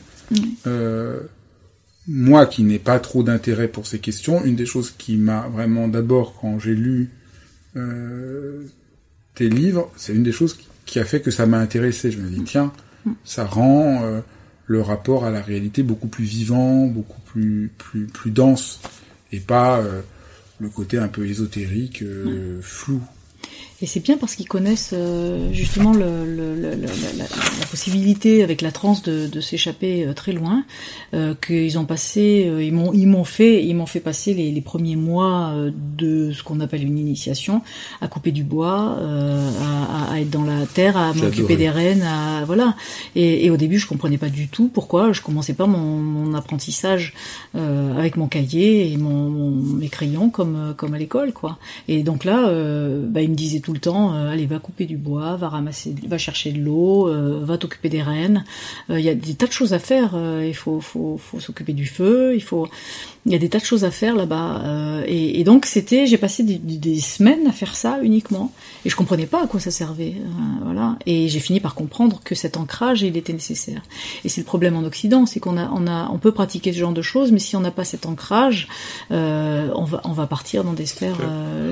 Speaker 1: euh, moi qui n'ai pas trop d'intérêt pour ces questions. Une des choses qui m'a vraiment d'abord quand j'ai lu euh, tes livres, c'est une des choses qui a fait que ça m'a intéressé. Je me dis tiens, ça rend euh, le rapport à la réalité beaucoup plus vivant, beaucoup plus plus plus dense et pas euh, le côté un peu ésotérique, euh, flou.
Speaker 2: Et c'est bien parce qu'ils connaissent euh, justement le, le, le, la, la, possibilité avec la transe de, de s'échapper euh, très loin, euh, qu'ils ont passé, euh, ils m'ont ils m'ont fait ils m'ont fait passer les, les, premiers mois de ce qu'on appelle une initiation, à couper du bois, à, à, être dans la terre, à m'occuper des rennes, à voilà. Et, et, au début je comprenais pas du tout pourquoi je commençais pas mon, mon apprentissage avec mon cahier et mon, mon, mes crayons comme comme à l'école quoi. Et donc là, bah, ils me disaient tout le temps, euh, allez, va couper du bois, va ramasser, va chercher de l'eau, euh, va t'occuper des rennes. Il y a des tas de choses à faire. il faut, faut, faut s'occuper du feu. Il faut, il y a des tas de choses à faire là-bas. Et, et, donc c'était, j'ai passé des, des, semaines à faire ça uniquement, et je comprenais pas à quoi ça servait. voilà. Et j'ai fini par comprendre que cet ancrage, il était nécessaire. Et c'est le problème en Occident, c'est qu'on a, on a, on peut pratiquer ce genre de choses, mais si on n'a pas cet ancrage, on va, on va partir dans des sphères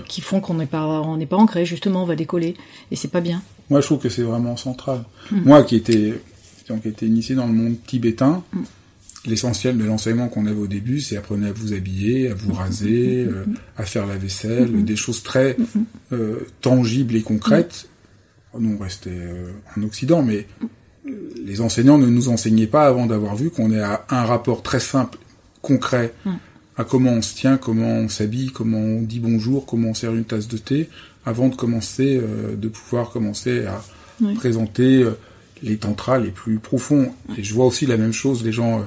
Speaker 2: qui font qu'on n'est pas, on n'est pas ancré justement on va décoller. Et c'est pas bien.
Speaker 1: Moi, je trouve que c'est vraiment central. Mm. Moi, qui étais, donc, été initié dans le monde tibétain, mm. L'essentiel de l'enseignement qu'on avait au début, c'est apprenez à vous habiller, à vous mm. raser, euh, à faire la vaisselle, des choses très euh, tangibles et concrètes. Nous, on restait euh, en Occident, mais les enseignants ne nous enseignaient pas avant d'avoir vu qu'on est à un rapport très simple, concret, à comment on se tient, comment on s'habille, comment on dit bonjour, comment on sert une tasse de thé, avant de commencer, de pouvoir commencer à présenter les tantras les plus profonds. Et je vois aussi la même chose, les gens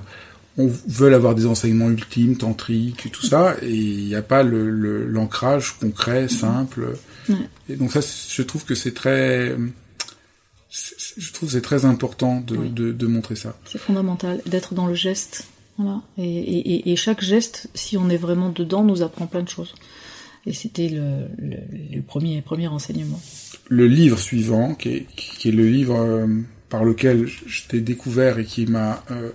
Speaker 1: on veulent avoir des enseignements ultimes, tantriques, tout ça, et il n'y a pas le l'ancrage concret, simple. Et donc ça, je trouve que c'est très, je trouve c'est très important de, de, de montrer ça.
Speaker 2: C'est fondamental d'être dans le geste. Voilà. Et, et, et, chaque geste, si on est vraiment dedans, nous apprend plein de choses. Et c'était le, le, premier, premier enseignement.
Speaker 1: Le livre suivant, qui est, qui est le livre euh, par lequel je t'ai découvert et qui m'a euh,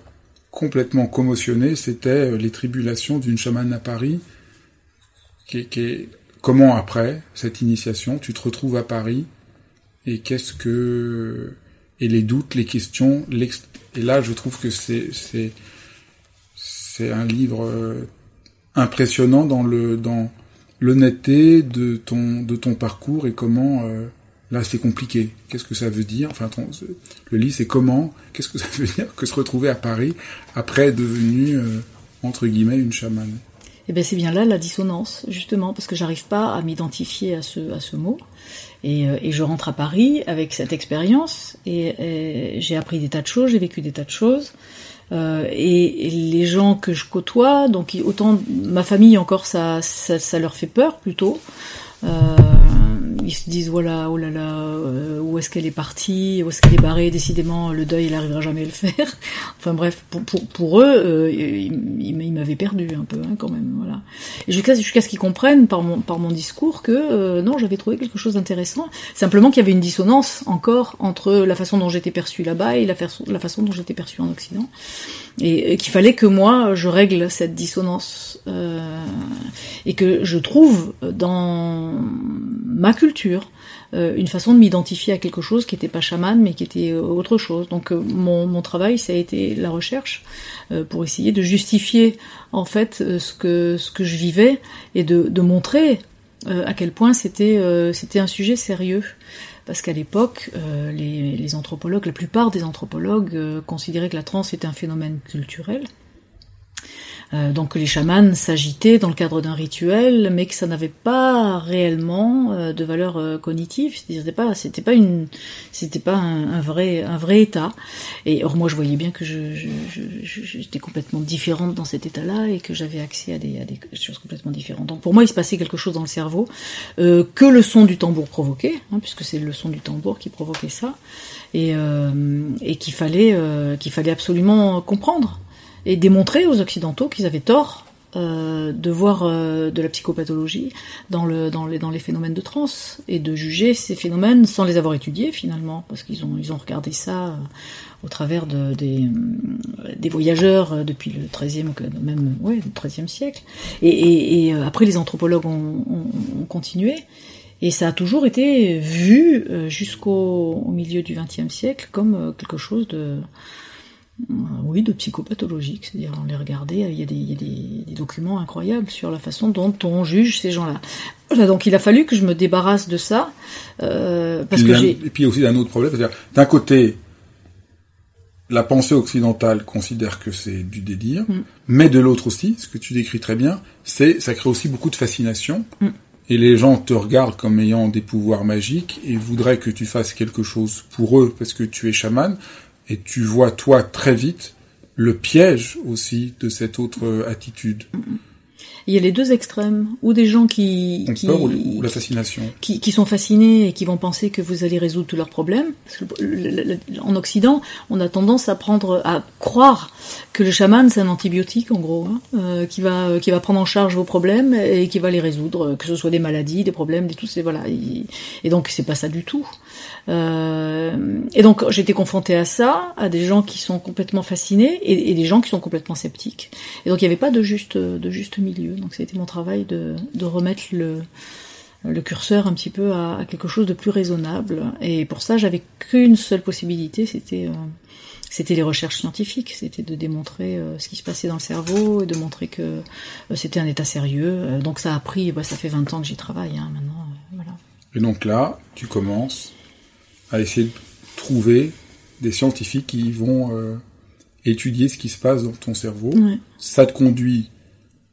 Speaker 1: complètement commotionné, c'était euh, Les tribulations d'une chamane à Paris, qui comment après cette initiation, tu te retrouves à Paris et qu'est-ce que et les doutes, les questions, et là je trouve que c'est c'est un livre impressionnant dans le dans l'honnêteté de ton de ton parcours et comment euh, là c'est compliqué. Qu'est-ce que ça veut dire? Enfin, le lit c'est comment? Qu'est-ce que ça veut dire que se retrouver à Paris après devenu euh, entre guillemets une chamane?
Speaker 2: Eh ben c'est bien là la dissonance justement parce que j'arrive pas à m'identifier à ce à ce mot. Et, euh, je rentre à Paris avec cette expérience et, j'ai appris des tas de choses, j'ai vécu des tas de choses. Euh, et, les gens que je côtoie, donc autant ma famille encore ça, ça, leur fait peur plutôt. Ils se disent voilà oh là là euh, où est-ce qu'elle est partie où est-ce qu'elle est barrée décidément le deuil il arrivera jamais à le faire. Enfin bref pour, pour, eux euh, ils, m'avaient perdu un peu hein, quand même voilà. Jusqu'à jusqu'à ce qu'ils comprennent par mon par mon discours que euh, non j'avais trouvé quelque chose d'intéressant. Simplement qu'il y avait une dissonance encore entre la façon dont j'étais perçue là-bas et la, la façon dont j'étais perçue en Occident. Et, qu'il fallait que moi je règle cette dissonance et que je trouve dans ma culture euh, une façon de m'identifier à quelque chose qui n'était pas chaman mais qui était euh, autre chose. Donc euh, mon, travail ça a été la recherche pour essayer de justifier en fait ce que je vivais et de, montrer à quel point c'était un sujet sérieux parce qu'à l'époque, les, les, anthropologues, la plupart des anthropologues considéraient que la transe était un phénomène culturel, euh, donc les chamans s'agitaient dans le cadre d'un rituel, mais que ça n'avait pas réellement euh, de valeur euh, cognitive. C'était pas, c'était pas une, c'était pas un, vrai, un vrai état. Et or moi je voyais bien que je, j'étais complètement différente dans cet état-là et que j'avais accès à des, à des choses complètement différentes. Donc pour moi il se passait quelque chose dans le cerveau que le son du tambour provoquait, hein, puisque c'est le son du tambour qui provoquait ça, et, et qu'il fallait, qu'il fallait absolument comprendre et démontrer aux Occidentaux qu'ils avaient tort euh, de voir euh, de la psychopathologie dans, le, dans, les, dans les phénomènes de transe et de juger ces phénomènes sans les avoir étudiés finalement, parce qu'ils ont, ils ont regardé ça euh, au travers de, des, des voyageurs depuis le 13e, même ouais, le 13e siècle. Et, et, et après, les anthropologues ont, ont, ont, continué. Et ça a toujours été vu jusqu'au milieu du 20e siècle comme quelque chose de oui, de psychopathologiques, c'est-à-dire on les regardait, il y a, des, il y a des, des, documents incroyables sur la façon dont on juge ces gens-là. Voilà, donc il a fallu que je me débarrasse de ça, euh, parce que j'ai...
Speaker 1: Et puis aussi un autre problème, c'est-à-dire d'un côté, la pensée occidentale considère que c'est du délire, mm. mais de l'autre aussi, ce que tu décris très bien, c'est ça crée aussi beaucoup de fascination. Mm. Et les gens te regardent comme ayant des pouvoirs magiques et voudraient que tu fasses quelque chose pour eux parce que tu es chaman et tu vois toi très vite le piège aussi de cette autre attitude.
Speaker 2: Il y a les deux extrêmes, ou des gens qui qui,
Speaker 1: peur ou, l'assassination,
Speaker 2: qui, qui, sont fascinés et qui vont penser que vous allez résoudre tous leurs problèmes. en Occident, on a tendance à prendre, à croire que le chaman c'est un antibiotique en gros, hein, euh, qui va qui va prendre en charge vos problèmes et qui va les résoudre, que ce soit des maladies, des problèmes, des tout, c'est voilà. Et, et donc c'est pas ça du tout. Euh, et donc j'étais confrontée à ça, à des gens qui sont complètement fascinés et, des gens qui sont complètement sceptiques. Et donc il n'y avait pas de juste de juste milieu. Donc c'était mon travail de, remettre le curseur un petit peu à, quelque chose de plus raisonnable. Et pour ça, j'avais qu'une seule possibilité, c'était euh, les recherches scientifiques, c'était de démontrer euh, ce qui se passait dans le cerveau et de montrer que c'était un état sérieux. donc ça a pris, bah, ça fait 20 ans que j'y travaille hein, maintenant.
Speaker 1: Et donc là, tu commences à essayer de trouver des scientifiques qui vont euh, étudier ce qui se passe dans ton cerveau.
Speaker 2: Ouais.
Speaker 1: Ça te conduit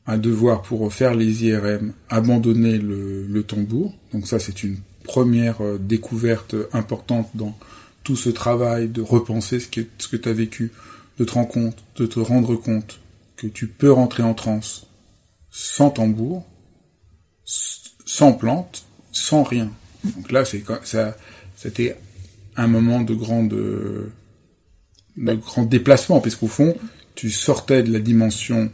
Speaker 1: à devoir, pour faire les IRM, abandonner le, le tambour. Donc ça, c'est une première euh, découverte importante dans tout ce travail de repenser ce que, ce que tu as vécu, de te rendre compte, de te rendre compte que tu peux rentrer en transe sans tambour, sans plante, sans rien. Donc là, c'est ça, c'était un moment de grande de bah. grand déplacement, puisqu'au fond, tu sortais de la dimension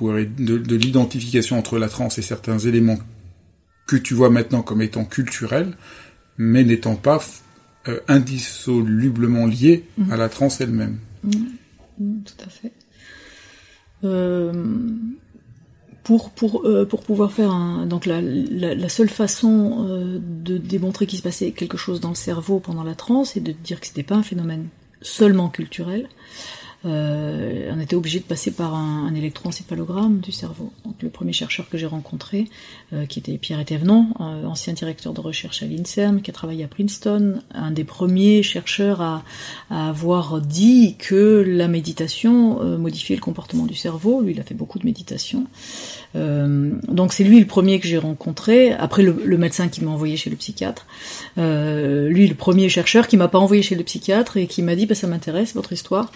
Speaker 1: de, de l'identification entre la transe et certains éléments que tu vois maintenant comme étant culturels, mais n'étant pas euh, indissolublement liés mmh. à la transe elle-même.
Speaker 2: Mmh. Mmh, tout à fait. Euh, pour pour euh, pour pouvoir faire donc la seule façon euh, de démontrer qu'il se passait quelque chose dans le cerveau pendant la transe et de dire que c'était pas un phénomène seulement culturel euh, on était obligé de passer par un, un, électroencéphalogramme du cerveau. Le premier chercheur que j'ai rencontré, euh, qui était Pierre Etévenon, euh, ancien directeur de recherche à l'INSERM, qui a travaillé à Princeton, un des premiers chercheurs à, avoir dit que la méditation modifiait le comportement du cerveau. Lui, il a fait beaucoup de méditation. Donc c'est lui le premier que j'ai rencontré. Après le, le, médecin qui m'a envoyé chez le psychiatre, lui le premier chercheur qui m'a pas envoyé chez le psychiatre et qui m'a dit bah, ça m'intéresse votre histoire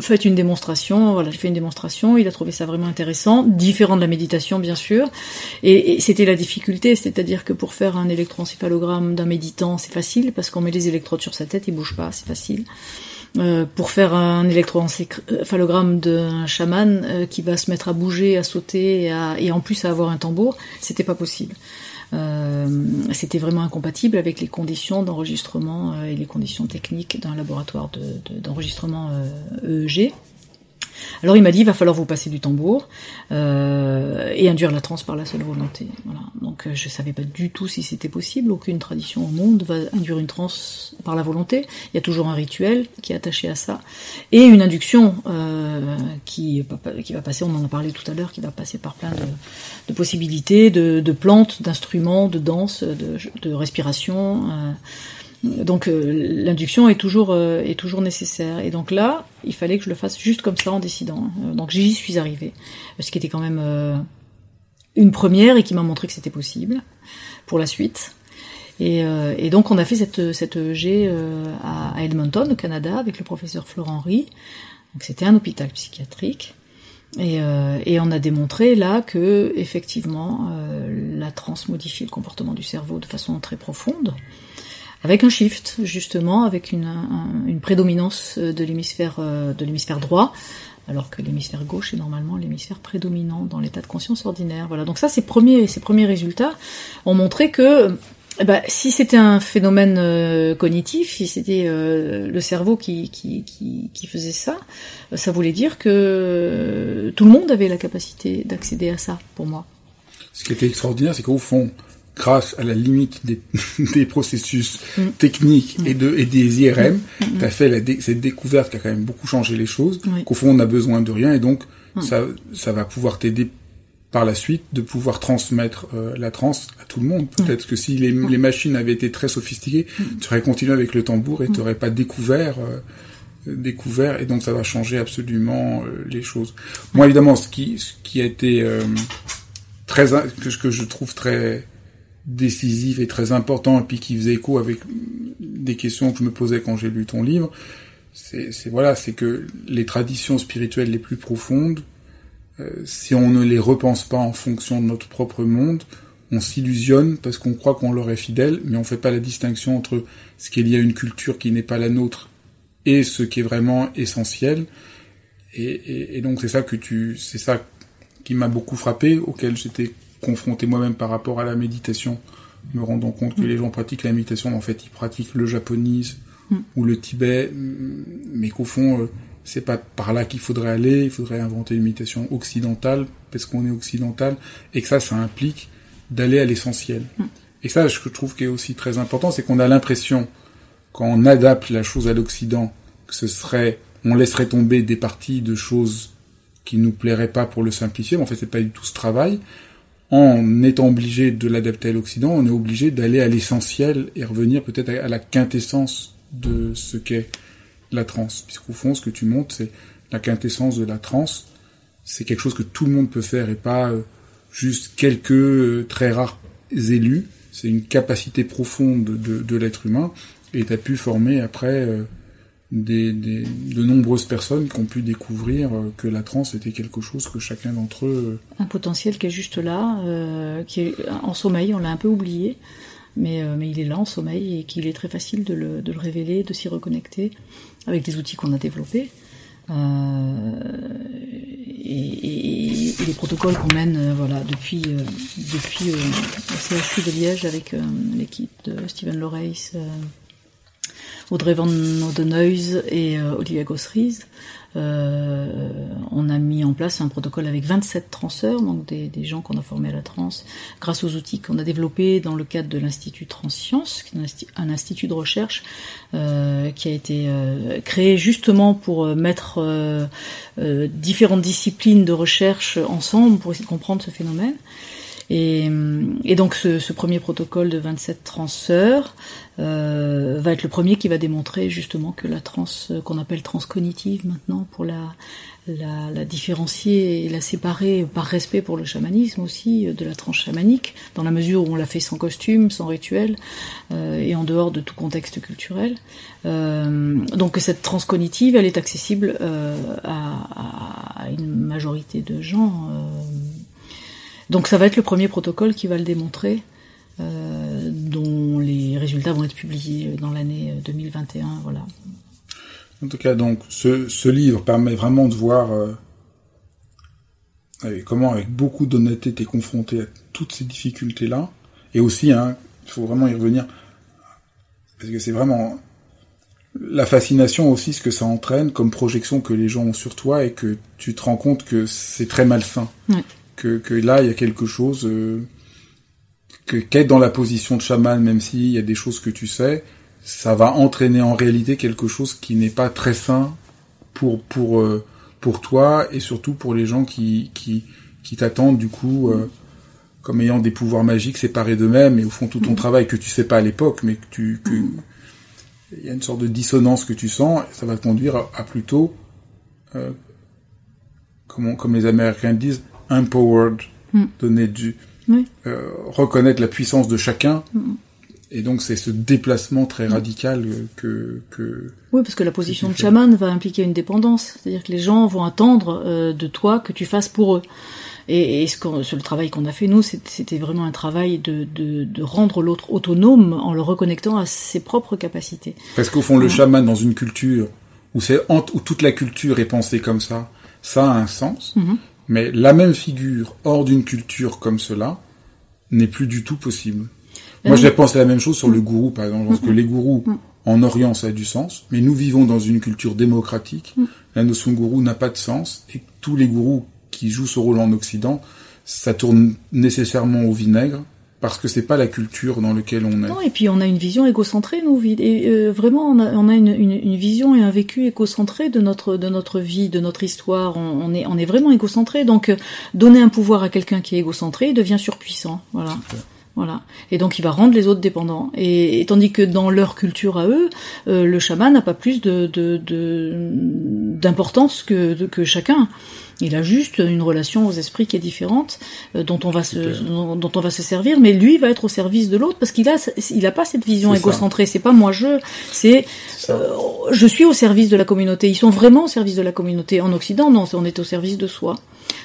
Speaker 2: faites une démonstration. Voilà, j'ai fait une démonstration. Il a trouvé ça vraiment intéressant, différent de la méditation bien sûr. Et, c'était la difficulté, c'est-à-dire que pour faire un électroencéphalogramme d'un méditant, c'est facile parce qu'on met les électrodes sur sa tête, il bouge pas, c'est facile. Euh, pour faire un électroencéphalogramme d'un chaman euh, qui va se mettre à bouger, à sauter et, et en plus à avoir un tambour, c'était pas possible. Euh, c'était vraiment incompatible avec les conditions d'enregistrement euh, et les conditions techniques d'un laboratoire d'enregistrement de, de, EEG. Alors il m'a dit, il va falloir vous passer du tambour euh, et induire la transe par la seule volonté. Voilà. Donc euh, je savais pas du tout si c'était possible. Aucune tradition au monde va induire une transe par la volonté. Il y a toujours un rituel qui est attaché à ça et une induction euh, qui, qui va passer. On en a parlé tout à l'heure, qui va passer par plein de, possibilités, de, plantes, d'instruments, de danse, de, respiration. Donc euh, l'induction est toujours euh, est toujours nécessaire. Et donc là, il fallait que je le fasse juste comme ça en décidant. Euh, donc j'y suis arrivée, ce qui était quand même euh, une première et qui m'a montré que c'était possible pour la suite. Et, euh, et, donc on a fait cette cette EG à, Edmonton, au Canada, avec le professeur Florent Henry. Donc c'était un hôpital psychiatrique. Et, et, on a démontré là que effectivement la transe modifie le comportement du cerveau de façon très profonde avec un shift justement, avec une, prédominance de l'hémisphère de l'hémisphère droit, alors que l'hémisphère gauche est normalement l'hémisphère prédominant dans l'état de conscience ordinaire. Voilà. Donc ça, ces premiers ces premiers résultats ont montré que eh ben, si c'était un phénomène euh, cognitif, si c'était euh, le cerveau qui, qui, qui, qui, faisait ça, ça voulait dire que tout le monde avait la capacité d'accéder à ça, pour moi.
Speaker 1: Ce qui était extraordinaire, c'est qu'au fond, grâce à la limite des, des processus mm. techniques et, de, et des IRM, mm. mm. tu as fait la cette découverte qui a quand même beaucoup changé les choses, qu'au fond, on a besoin de rien, et donc ça, ça va pouvoir t'aider par la suite de pouvoir transmettre euh, la transe à tout le monde. Peut-être que si les, les, machines avaient été très sophistiquées, tu aurais continué avec le tambour et tu n'aurais pas découvert euh, découvert et donc ça va changer absolument euh, les choses. Moi évidemment ce qui ce qui a été très que ce que je trouve très décisif et très important et puis qui faisait écho avec des questions que je me posais quand j'ai lu ton livre, c'est voilà, c'est que les traditions spirituelles les plus profondes euh, si on ne les repense pas en fonction de notre propre monde, on s'illusionne parce qu'on croit qu'on leur est fidèle, mais on fait pas la distinction entre ce qu'il y a une culture qui n'est pas la nôtre et ce qui est vraiment essentiel. Et, et, donc c'est ça que tu, c'est ça qui m'a beaucoup frappé, auquel j'étais confronté moi-même par rapport à la méditation, me rendant compte que mm. les gens pratiquent la méditation, mais en fait ils pratiquent le japonise mm. ou le Tibet, mais qu'au fond euh, c'est pas par là qu'il faudrait aller, il faudrait inventer une méditation occidentale, parce qu'on est occidental, et que ça, ça implique d'aller à l'essentiel. Mm. Et ça, je trouve qui est aussi très important, c'est qu'on a l'impression, quand on adapte la chose à l'Occident, que ce serait, on laisserait tomber des parties de choses qui nous plairaient pas pour le simplifier, mais en fait, c'est pas du tout ce travail. En étant obligé de l'adapter à l'Occident, on est obligé d'aller à l'essentiel et revenir peut-être à la quintessence de ce qu'est la transe. Puisqu'au fond, ce que tu montres, c'est la quintessence de la transe. C'est quelque chose que tout le monde peut faire et pas euh, juste quelques euh, très rares élus. C'est une capacité profonde de, l'être humain. Et tu as pu former après euh, de nombreuses personnes qui ont pu découvrir que la transe était quelque chose que chacun d'entre eux...
Speaker 2: Un potentiel qui est juste là, qui est en sommeil, on l'a un peu oublié. Mais, mais, il est là en sommeil et qu'il est très facile de le, de le révéler, de s'y reconnecter avec les outils qu'on a développés. Euh, et, les protocoles qu'on mène euh, voilà depuis euh, depuis euh, le CHU de Liège avec l'équipe de Steven Loreis, Audrey Van Odenhuis et Olivia Gosseries euh, on a mis en place un protocole avec 27 transeurs, donc des, gens qu'on a formés à la trans, grâce aux outils qu'on a développés dans le cadre de l'Institut Transsciences, un institut de recherche euh, qui a été euh, créé justement pour mettre différentes disciplines de recherche ensemble pour essayer de comprendre ce phénomène. Et, donc ce, premier protocole de 27 transeurs euh, va être le premier qui va démontrer justement que la trans, qu'on appelle transcognitive maintenant, pour la, la, la, différencier et la séparer par respect pour le chamanisme aussi, de la transe chamanique, dans la mesure où on l'a fait sans costume, sans rituel, euh, et en dehors de tout contexte culturel. Euh, donc cette transcognitive, elle est accessible euh, à, à, une majorité de gens donc ça va être le premier protocole qui va le démontrer, euh, dont les résultats vont être publiés dans l'année 2021. Voilà.
Speaker 1: En tout cas, donc ce, livre permet vraiment de voir euh, comment, avec beaucoup d'honnêteté, tu es confronté à toutes ces difficultés-là. Et aussi, hein, il faut vraiment y revenir, parce que c'est vraiment la fascination aussi, ce que ça entraîne comme projection que les gens ont sur toi et que tu te rends compte que c'est très malsain. Ouais que, que là il y a quelque chose euh, que qu'être dans la position de chaman, même s'il y a des choses que tu sais, ça va entraîner en réalité quelque chose qui n'est pas très sain pour pour euh, pour toi et surtout pour les gens qui qui qui t'attendent du coup euh, comme ayant des pouvoirs magiques séparés d'eux-mêmes et au fond tout ton mm. travail que tu sais pas à l'époque mais que tu que il y a une sorte de dissonance que tu sens ça va te conduire à, à plutôt euh, comme, comme les Américains disent empowered, mm. donner du, euh, reconnaître la puissance de chacun. Mm. Et donc c'est ce déplacement très radical que, que
Speaker 2: oui parce que la position de chaman va impliquer une dépendance, c'est-à-dire que les gens vont attendre euh, de toi que tu fasses pour eux. Et, et ce sur le travail qu'on a fait nous, c'était vraiment un travail de, de, de rendre l'autre autonome en le reconnectant à ses propres capacités.
Speaker 1: Parce qu'au fond, le chaman dans une culture où où toute la culture est pensée comme ça, ça a un sens.
Speaker 2: Mhm.
Speaker 1: Mais la même figure hors d'une culture comme cela n'est plus du tout possible. Moi, je pense la même chose sur le gourou, par exemple. Je pense que les gourous, en Orient, ça a du sens. Mais nous vivons dans une culture démocratique. La notion de gourou n'a pas de sens. Et tous les gourous qui jouent ce rôle en Occident, ça tourne nécessairement au vinaigre parce que c'est pas la culture dans laquelle on est.
Speaker 2: Non, et puis on a une vision égocentrée, nous, et euh, vraiment, on a, on a une, une, une vision et un vécu égocentré de notre de notre vie, de notre histoire. On, on est on est vraiment égocentré. Donc, euh, donner un pouvoir à quelqu'un qui est égocentré, il devient surpuissant. Voilà.
Speaker 1: Super.
Speaker 2: Voilà. Et donc il va rendre les autres dépendants. Et, et tandis que dans leur culture à eux, euh, le chaman n'a pas plus de de- de- d'importance que de- que chacun. Il a juste une relation aux esprits qui est différente, euh, dont on va se dont, dont on va se servir, mais lui va être au service de l'autre parce qu'il a il a pas cette vision égocentrée. C'est pas moi je, c'est euh, je suis au service de la communauté. Ils sont vraiment au service de la communauté. En Occident, non, on est au service de soi.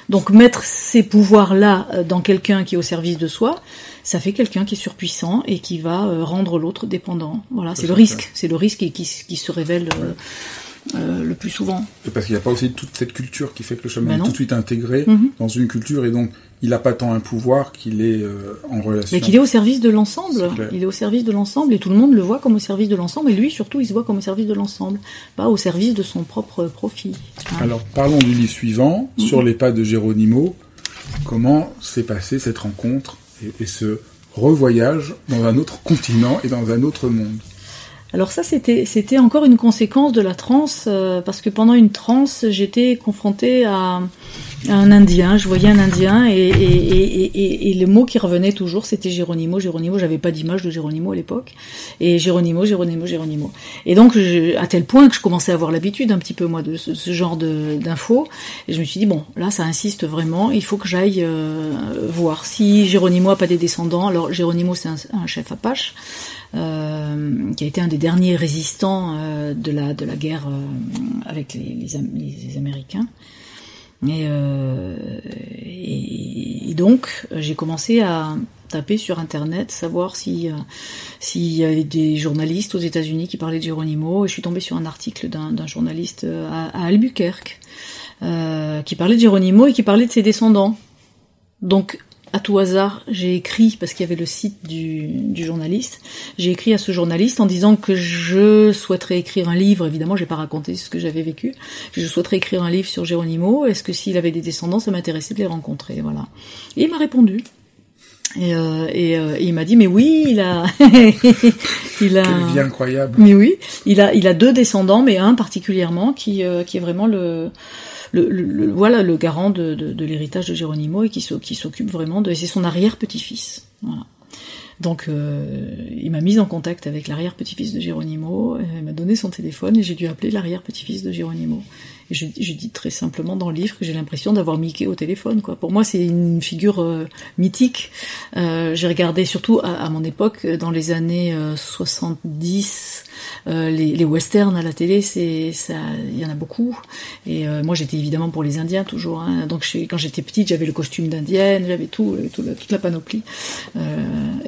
Speaker 2: Donc mettre ces pouvoirs-là euh, dans quelqu'un qui est au service de soi, ça fait quelqu'un qui est surpuissant et qui va euh, rendre l'autre dépendant. Voilà, c'est le risque. C'est le risque qui, qui, qui se révèle euh, euh, le plus souvent.
Speaker 1: Et parce qu'il n'y a pas aussi toute cette culture qui fait que le chaman
Speaker 2: Ben
Speaker 1: est tout de suite intégré
Speaker 2: Mhm.
Speaker 1: dans une culture et donc il n'a pas tant un pouvoir qu'il est euh, en relation.
Speaker 2: Mais qu'il est au service de l'ensemble. Il est au service de l'ensemble et tout le monde le voit comme au service de l'ensemble et lui surtout il se voit comme au service de l'ensemble, pas au service de son propre profit. Hein.
Speaker 1: Alors parlons du livre suivant,
Speaker 2: Mhm.
Speaker 1: sur les pas de Géronimo. Comment s'est passée cette rencontre et, et ce revoyage dans un autre continent et dans un autre monde?
Speaker 2: Alors ça, c'était c'était encore une conséquence de la transe, euh, parce que pendant une transe, j'étais confrontée à, à un Indien. Je voyais un Indien et, et, et, et, le mot qui revenait toujours, c'était Géronimo. Géronimo, j'avais pas d'image de Géronimo à l'époque. Et Géronimo, Géronimo, Géronimo. Et donc, je, à tel point que je commençais à avoir l'habitude un petit peu moi de ce, ce genre d'infos. Et je me suis dit bon, là, ça insiste vraiment. Il faut que j'aille euh, voir si Géronimo a pas des descendants. Alors Géronimo, c'est un, un chef apache euh, qui a été un des derniers résistants euh, de la de la guerre euh, avec les, les- les Américains. Et, euh, et, donc j'ai commencé à taper sur internet, savoir si euh, s'il y avait des journalistes aux États-Unis qui parlaient de Geronimo. Et je suis tombée sur un article d'un journaliste euh, à, à Albuquerque euh, qui parlait de et qui parlait de ses descendants. Donc à tout hasard, j'ai écrit, parce qu'il y avait le site du, du journaliste, j'ai écrit à ce journaliste en disant que je souhaiterais écrire un livre, évidemment j'ai pas raconté ce que j'avais vécu, je souhaiterais écrire un livre sur Geronimo, est-ce que s'il avait des descendants, ça m'intéressait de les rencontrer, voilà. Et il m'a répondu. Et, euh, et, euh, et il m'a dit, mais oui, il a... il a...
Speaker 1: Quelle vie incroyable.
Speaker 2: Mais oui, il a, il a deux descendants, mais un particulièrement qui, euh, qui est vraiment le, le, le- le- voilà, le garant de, de, de l'héritage de Geronimo et qui, s'o- qui s'occupe vraiment de, c'est son arrière-petit-fils. Voilà. Donc, euh, il m'a mise en contact avec l'arrière-petit-fils de Geronimo, euh, il m'a donné son téléphone et j'ai dû appeler l'arrière-petit-fils de Geronimo. Je, je dis très simplement dans le livre que j'ai l'impression d'avoir Mickey au téléphone. Quoi. Pour moi, c'est une figure euh, mythique. Euh, j'ai regardé surtout à, à mon époque, dans les années euh, 70, euh, les, les westerns à la télé, c'est ça, il y en a beaucoup. Et euh, moi, j'étais évidemment pour les Indiens toujours. Hein. Donc, je- quand j'étais petite, j'avais le costume d'indienne, j'avais tout, euh, toute la panoplie. Euh,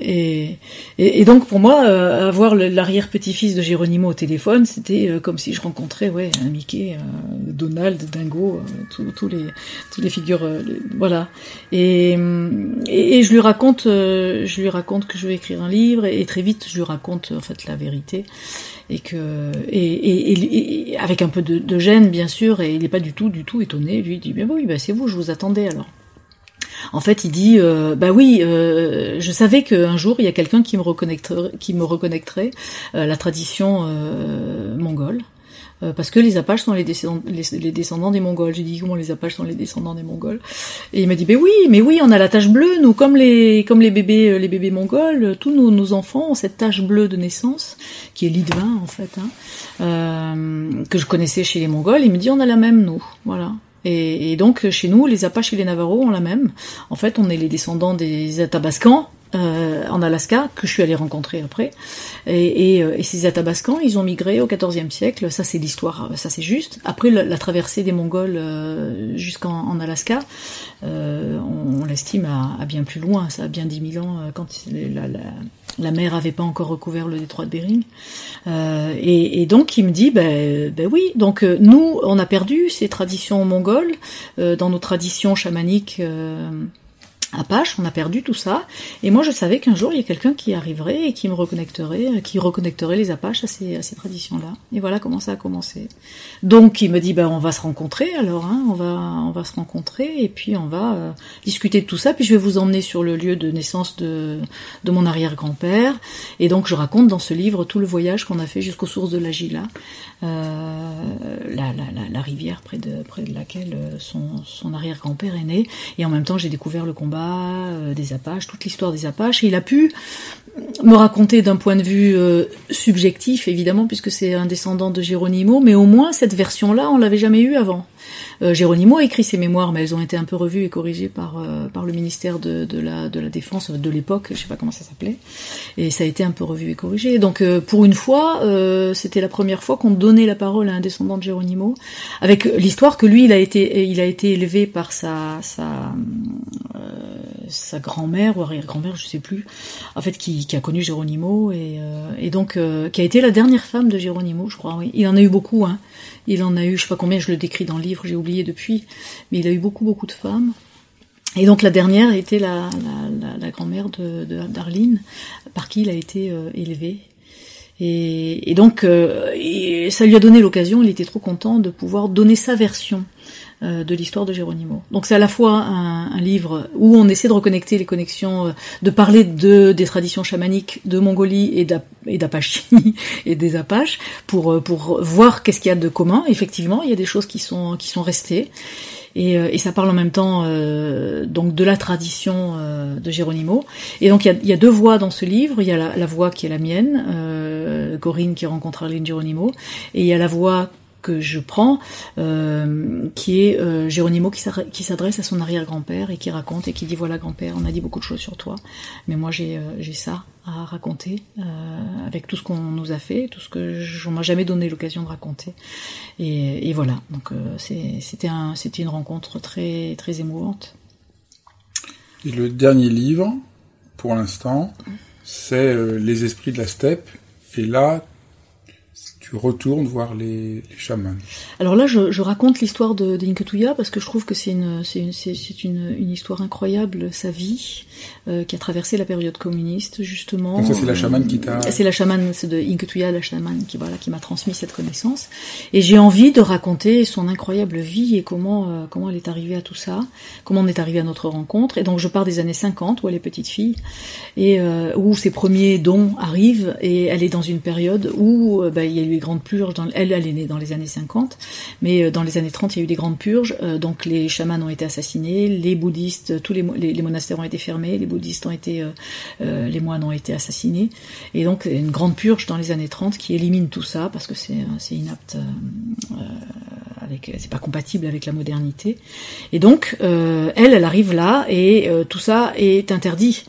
Speaker 2: et, et, et donc, pour moi, euh, avoir le- l'arrière-petit-fils de Geronimo au téléphone, c'était euh, comme si je rencontrais, ouais, un Mickey, euh, Donald, Dingo, euh, tous les, toutes les figures, euh, voilà. Et, hum, et, et je lui raconte, euh, je lui raconte que je vais écrire un livre, et, très vite, je lui raconte en fait la vérité et que et, avec un peu de, gêne bien sûr et il n'est pas du tout du tout étonné. Lui dit bien oui bah c'est vous je vous attendais alors. En fait il dit euh, bah oui euh, je savais qu'un jour il y a quelqu'un qui me reconnecterait qui me reconnecterait euh, la tradition euh, mongole euh, parce que les Apaches sont les descendants, les, descendants des Mongols. J'ai dit comment les Apaches sont les descendants des Mongols? Et il m'a dit mais oui, mais oui, on a la tache bleue. Nous, comme les comme les bébés euh, les bébés mongols, tous nos, nos enfants ont cette tache bleue de naissance qui est l'idvin en fait, hein, euh, que je connaissais chez les Mongols. Il me dit on a la même nous, voilà. Et, et, donc chez nous, les Apaches et les Navajo ont la même. En fait, on est les descendants des Athabascans euh, en Alaska, que je suis allée rencontrer après. Et, et, euh, et ces Athabascans, ils ont migré au XIVe siècle, ça c'est l'histoire, ça c'est juste. Après la, la, traversée des Mongols euh, jusqu'en Alaska, euh, on, on l'estime à, à, bien plus loin, ça a bien 10 000 ans, euh, quand la, la, la mer avait pas encore recouvert le détroit de Bering. Euh, et, et, donc il me dit, ben, ben oui, donc nous, on a perdu ces traditions mongoles dans nos traditions chamaniques Apache, on a perdu tout ça, et moi je savais qu'un jour il y a quelqu'un qui arriverait et qui me reconnecterait, qui reconnecterait les Apaches à ces, à ces traditions-là. Et voilà comment ça a commencé. Donc il me dit ben on va se rencontrer alors, hein, on va on va se rencontrer et puis on va euh, discuter de tout ça. Puis je vais vous emmener sur le lieu de naissance de de mon arrière-grand-père. Et donc je raconte dans ce livre tout le voyage qu'on a fait jusqu'aux sources de la Gila, euh, la, la, la, la, rivière près de près de laquelle euh, son arrière-grand-père est né. Et en même temps j'ai découvert le combat euh, des Apaches, toute l'histoire des Apaches. Il a pu me raconter d'un point de vue euh, subjectif, évidemment, puisque c'est un descendant de Geronimo, mais au moins cette version-là, on l'avait jamais eue avant. Euh, Geronimo a écrit ses mémoires, mais elles ont été un peu revues et corrigées par euh, par le ministère de, de, la de la défense de l'époque, je sais pas comment ça s'appelait, et ça a été un peu revu et corrigé. Donc euh, pour une fois, c'était la première fois qu'on donnait la parole à un descendant de Geronimo, avec l'histoire que lui, il a été il a été élevé par sa sa sa grand-mère ou arrière-grand-mère, je sais plus, en fait qui, qui a connu Geronimo et, et donc qui a été la dernière femme de Geronimo, je crois. Oui. Il en a eu beaucoup, hein. Il en a eu, je sais pas combien, je le décris dans le livre, j'ai oublié depuis, mais il a eu beaucoup, beaucoup de femmes. Et donc la dernière était la, la, la, grand-mère de, de, par qui il a été euh, élevé. Et, et donc euh, ça lui a donné l'occasion, il était trop content de pouvoir donner sa version euh, de l'histoire de Geronimo. Donc c'est à la fois un, un, livre où on essaie de reconnecter les connexions, euh, de parler de des traditions chamaniques de Mongolie et d'Apache et des Apaches pour euh, pour voir qu'est-ce qu'il y a de commun. Effectivement, il y a des choses qui sont qui sont restées. Et, et, ça parle en même temps euh, donc de la tradition euh, de Geronimo. Et donc il y y a, deux voix dans ce livre. Il y a la, la voix qui est la mienne, euh, Corinne qui rencontre Arlene Geronimo, et il y a la voix que je prends, euh, qui est euh, Géronimo qui s'adresse à son arrière-grand-père et qui raconte et qui dit voilà grand-père, on a dit beaucoup de choses sur toi, mais moi j'ai euh, ça à raconter euh, avec tout ce qu'on nous a fait, tout ce que on m'a jamais donné l'occasion de raconter, et, voilà. Donc c'était un, une rencontre très très émouvante.
Speaker 1: Et le dernier livre, pour l'instant, c'est Les esprits de la steppe. Et là, tu retournes voir les, les chamans.
Speaker 2: Alors là, je, je raconte l'histoire de, de parce que je trouve que c'est une, c'est une, c'est une, une histoire incroyable, sa vie, euh, qui a traversé la période communiste, justement.
Speaker 1: Donc ça, c'est la chamane qui t'a...
Speaker 2: C'est la chamane, c'est de Inketuya, la chamane, qui, voilà, qui m'a transmis cette connaissance. Et j'ai envie de raconter son incroyable vie et comment, euh, comment elle est arrivée à tout ça, comment on est arrivé à notre rencontre. Et donc je pars des années 50, où elle est petite fille, et euh, où ses premiers dons arrivent, et elle est dans une période où bah, il y a eu grandes purges. Elle, elle est née dans les années 50, mais dans les années 30, il y a eu des grandes purges. donc les chamans ont été assassinés, les bouddhistes, tous les, monastères ont été fermés, les bouddhistes ont été, euh, euh, les moines ont été assassinés, et donc une grande purge dans les années 30 qui élimine tout ça parce que c'est inapte, euh, c'est pas compatible avec la modernité. Et donc elle, elle arrive là et tout ça est interdit.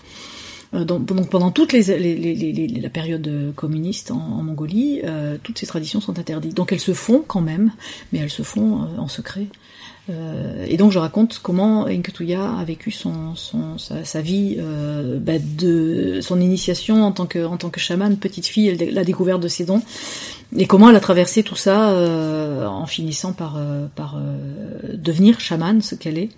Speaker 2: Donc, pendant toute les, la période communiste en, Mongolie, euh, toutes ces traditions sont interdites. Donc elles se font quand même, mais elles se font euh, en secret. Euh, et donc je raconte comment Inketuya a vécu son, son sa, sa, vie, euh, bah de son initiation en tant que en tant que chamane, petite fille, elle, la découverte de ses dons, et comment elle a traversé tout ça euh, en finissant par euh, par euh, devenir chamane, ce qu'elle est,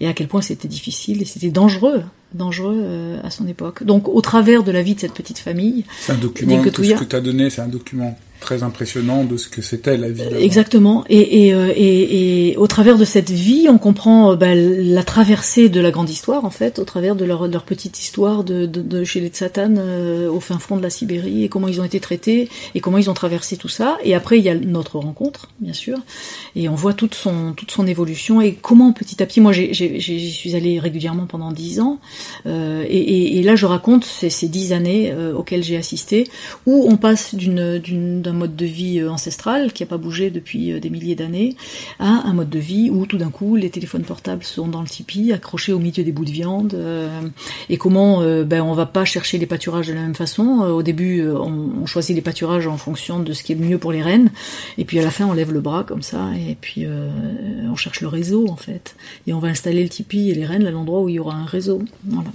Speaker 2: et à quel point c'était difficile et c'était dangereux dangereux euh, à son époque. Donc au travers de la vie de cette petite famille,
Speaker 1: c'est un document tout ce que tu as donné, c'est un document très impressionnant de ce que c'était la vie.
Speaker 2: Exactement. Et, et, et, et, au travers de cette vie, on comprend bah, la traversée de la grande histoire, en fait, au travers de leur, leur petite histoire de, de, chez les Tsatan euh, au fin fond de la Sibérie, et comment ils ont été traités, et comment ils ont traversé tout ça. Et après, il y a notre rencontre, bien sûr, et on voit toute son, toute son évolution, et comment petit à petit, moi j'y suis allée régulièrement pendant dix ans, euh, et, là je raconte ces, dix années euh, auxquelles j'ai assisté, où on passe d'un mode de vie euh, ancestral qui n'a pas bougé depuis euh, des milliers d'années à un mode de vie où tout d'un coup les téléphones portables sont dans le tipi, accrochés au milieu des bouts de viande, et comment ben, on va pas chercher les pâturages de la même façon. Au début, on, choisit les pâturages en fonction de ce qui est le mieux pour les rennes, et puis à la fin, on lève le bras comme ça, et puis on cherche le réseau en fait, et on va installer le tipi et les rennes à l'endroit où il y aura un réseau. Voilà.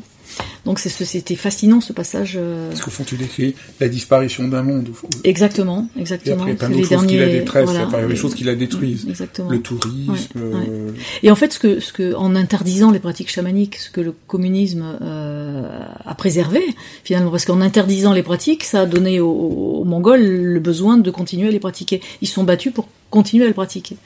Speaker 2: Donc c'était fascinant ce passage. Euh,
Speaker 1: Parce qu'au fond, tu décris la disparition d'un monde.
Speaker 2: Exactement, exactement.
Speaker 1: Et après, il y a plein d'autres choses qui la détressent, choses qui la détruisent.
Speaker 2: Exactement.
Speaker 1: Le tourisme. Euh,
Speaker 2: Et en fait, ce que, ce que, en interdisant les pratiques chamaniques, ce que le communisme euh, a préservé, finalement, parce qu'en interdisant les pratiques, ça a donné aux, aux Mongols le besoin de continuer à les pratiquer. Ils sont battus pour continuer à le pratiquer.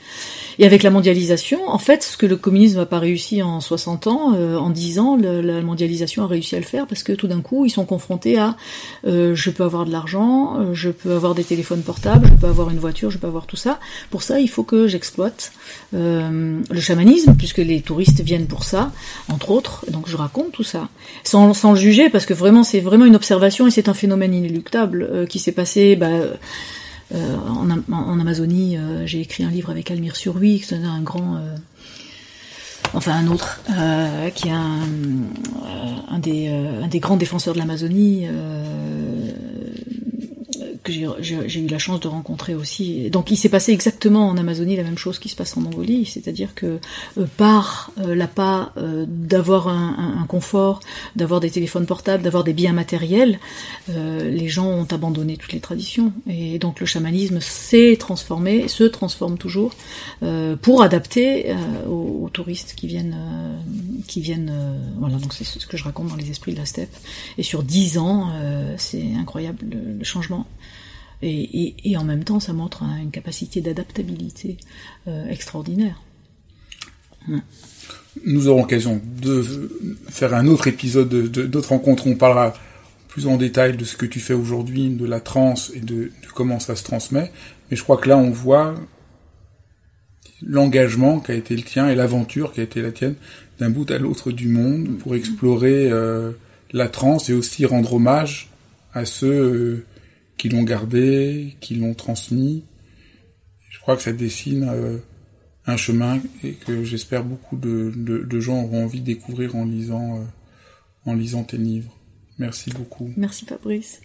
Speaker 2: Et avec la mondialisation, en fait, ce que le communisme n'a pas réussi en 60 ans, euh, en 10 ans, la mondialisation a réussi le faire parce que tout d'un coup, ils sont confrontés à euh, je peux avoir de l'argent, euh, je peux avoir des téléphones portables, je peux avoir une voiture, je peux avoir tout ça. Pour ça, il faut que j'exploite le chamanisme, puisque les touristes viennent pour ça, entre autres. Donc je raconte tout ça, sans, sans le juger, parce que vraiment, c'est vraiment une observation et c'est un phénomène inéluctable qui s'est passé. Bah, euh, en, Amazonie, euh, j'ai écrit un livre avec Almir Surui, qui est un grand euh, enfin un autre, qui est un, un, des, un, des, grands défenseurs de l'Amazonie, que j'ai eu la chance de rencontrer aussi. Donc il s'est passé exactement en Amazonie la même chose qui se passe en Mongolie, c'est-à-dire que euh, par euh, l'appât euh, d'avoir un, un, confort, d'avoir des téléphones portables, d'avoir des biens matériels, euh, les gens ont abandonné toutes les traditions. Et donc le chamanisme s'est transformé, se transforme toujours, euh, pour adapter aux, aux, touristes qui viennent, qui viennent. voilà, donc c'est ce que je raconte dans les esprits de la steppe. Et sur dix ans, c'est incroyable le, le changement. Et, en même temps, ça montre une capacité d'adaptabilité euh, extraordinaire.
Speaker 1: Nous aurons l'occasion de faire un autre épisode d'autres rencontres. On parlera plus en détail de ce que tu fais aujourd'hui, de la transe et de, comment ça se transmet. Mais je crois que là, on voit l'engagement qui a été le tien et l'aventure qui a été la tienne d'un bout à l'autre du monde pour explorer euh, la transe et aussi rendre hommage à ceux euh, qui l'ont gardé, qui l'ont transmis. Je crois que ça dessine euh, un chemin et que j'espère beaucoup de, gens auront envie de découvrir en lisant, euh, en lisant tes livres. Merci beaucoup.
Speaker 2: Merci Fabrice.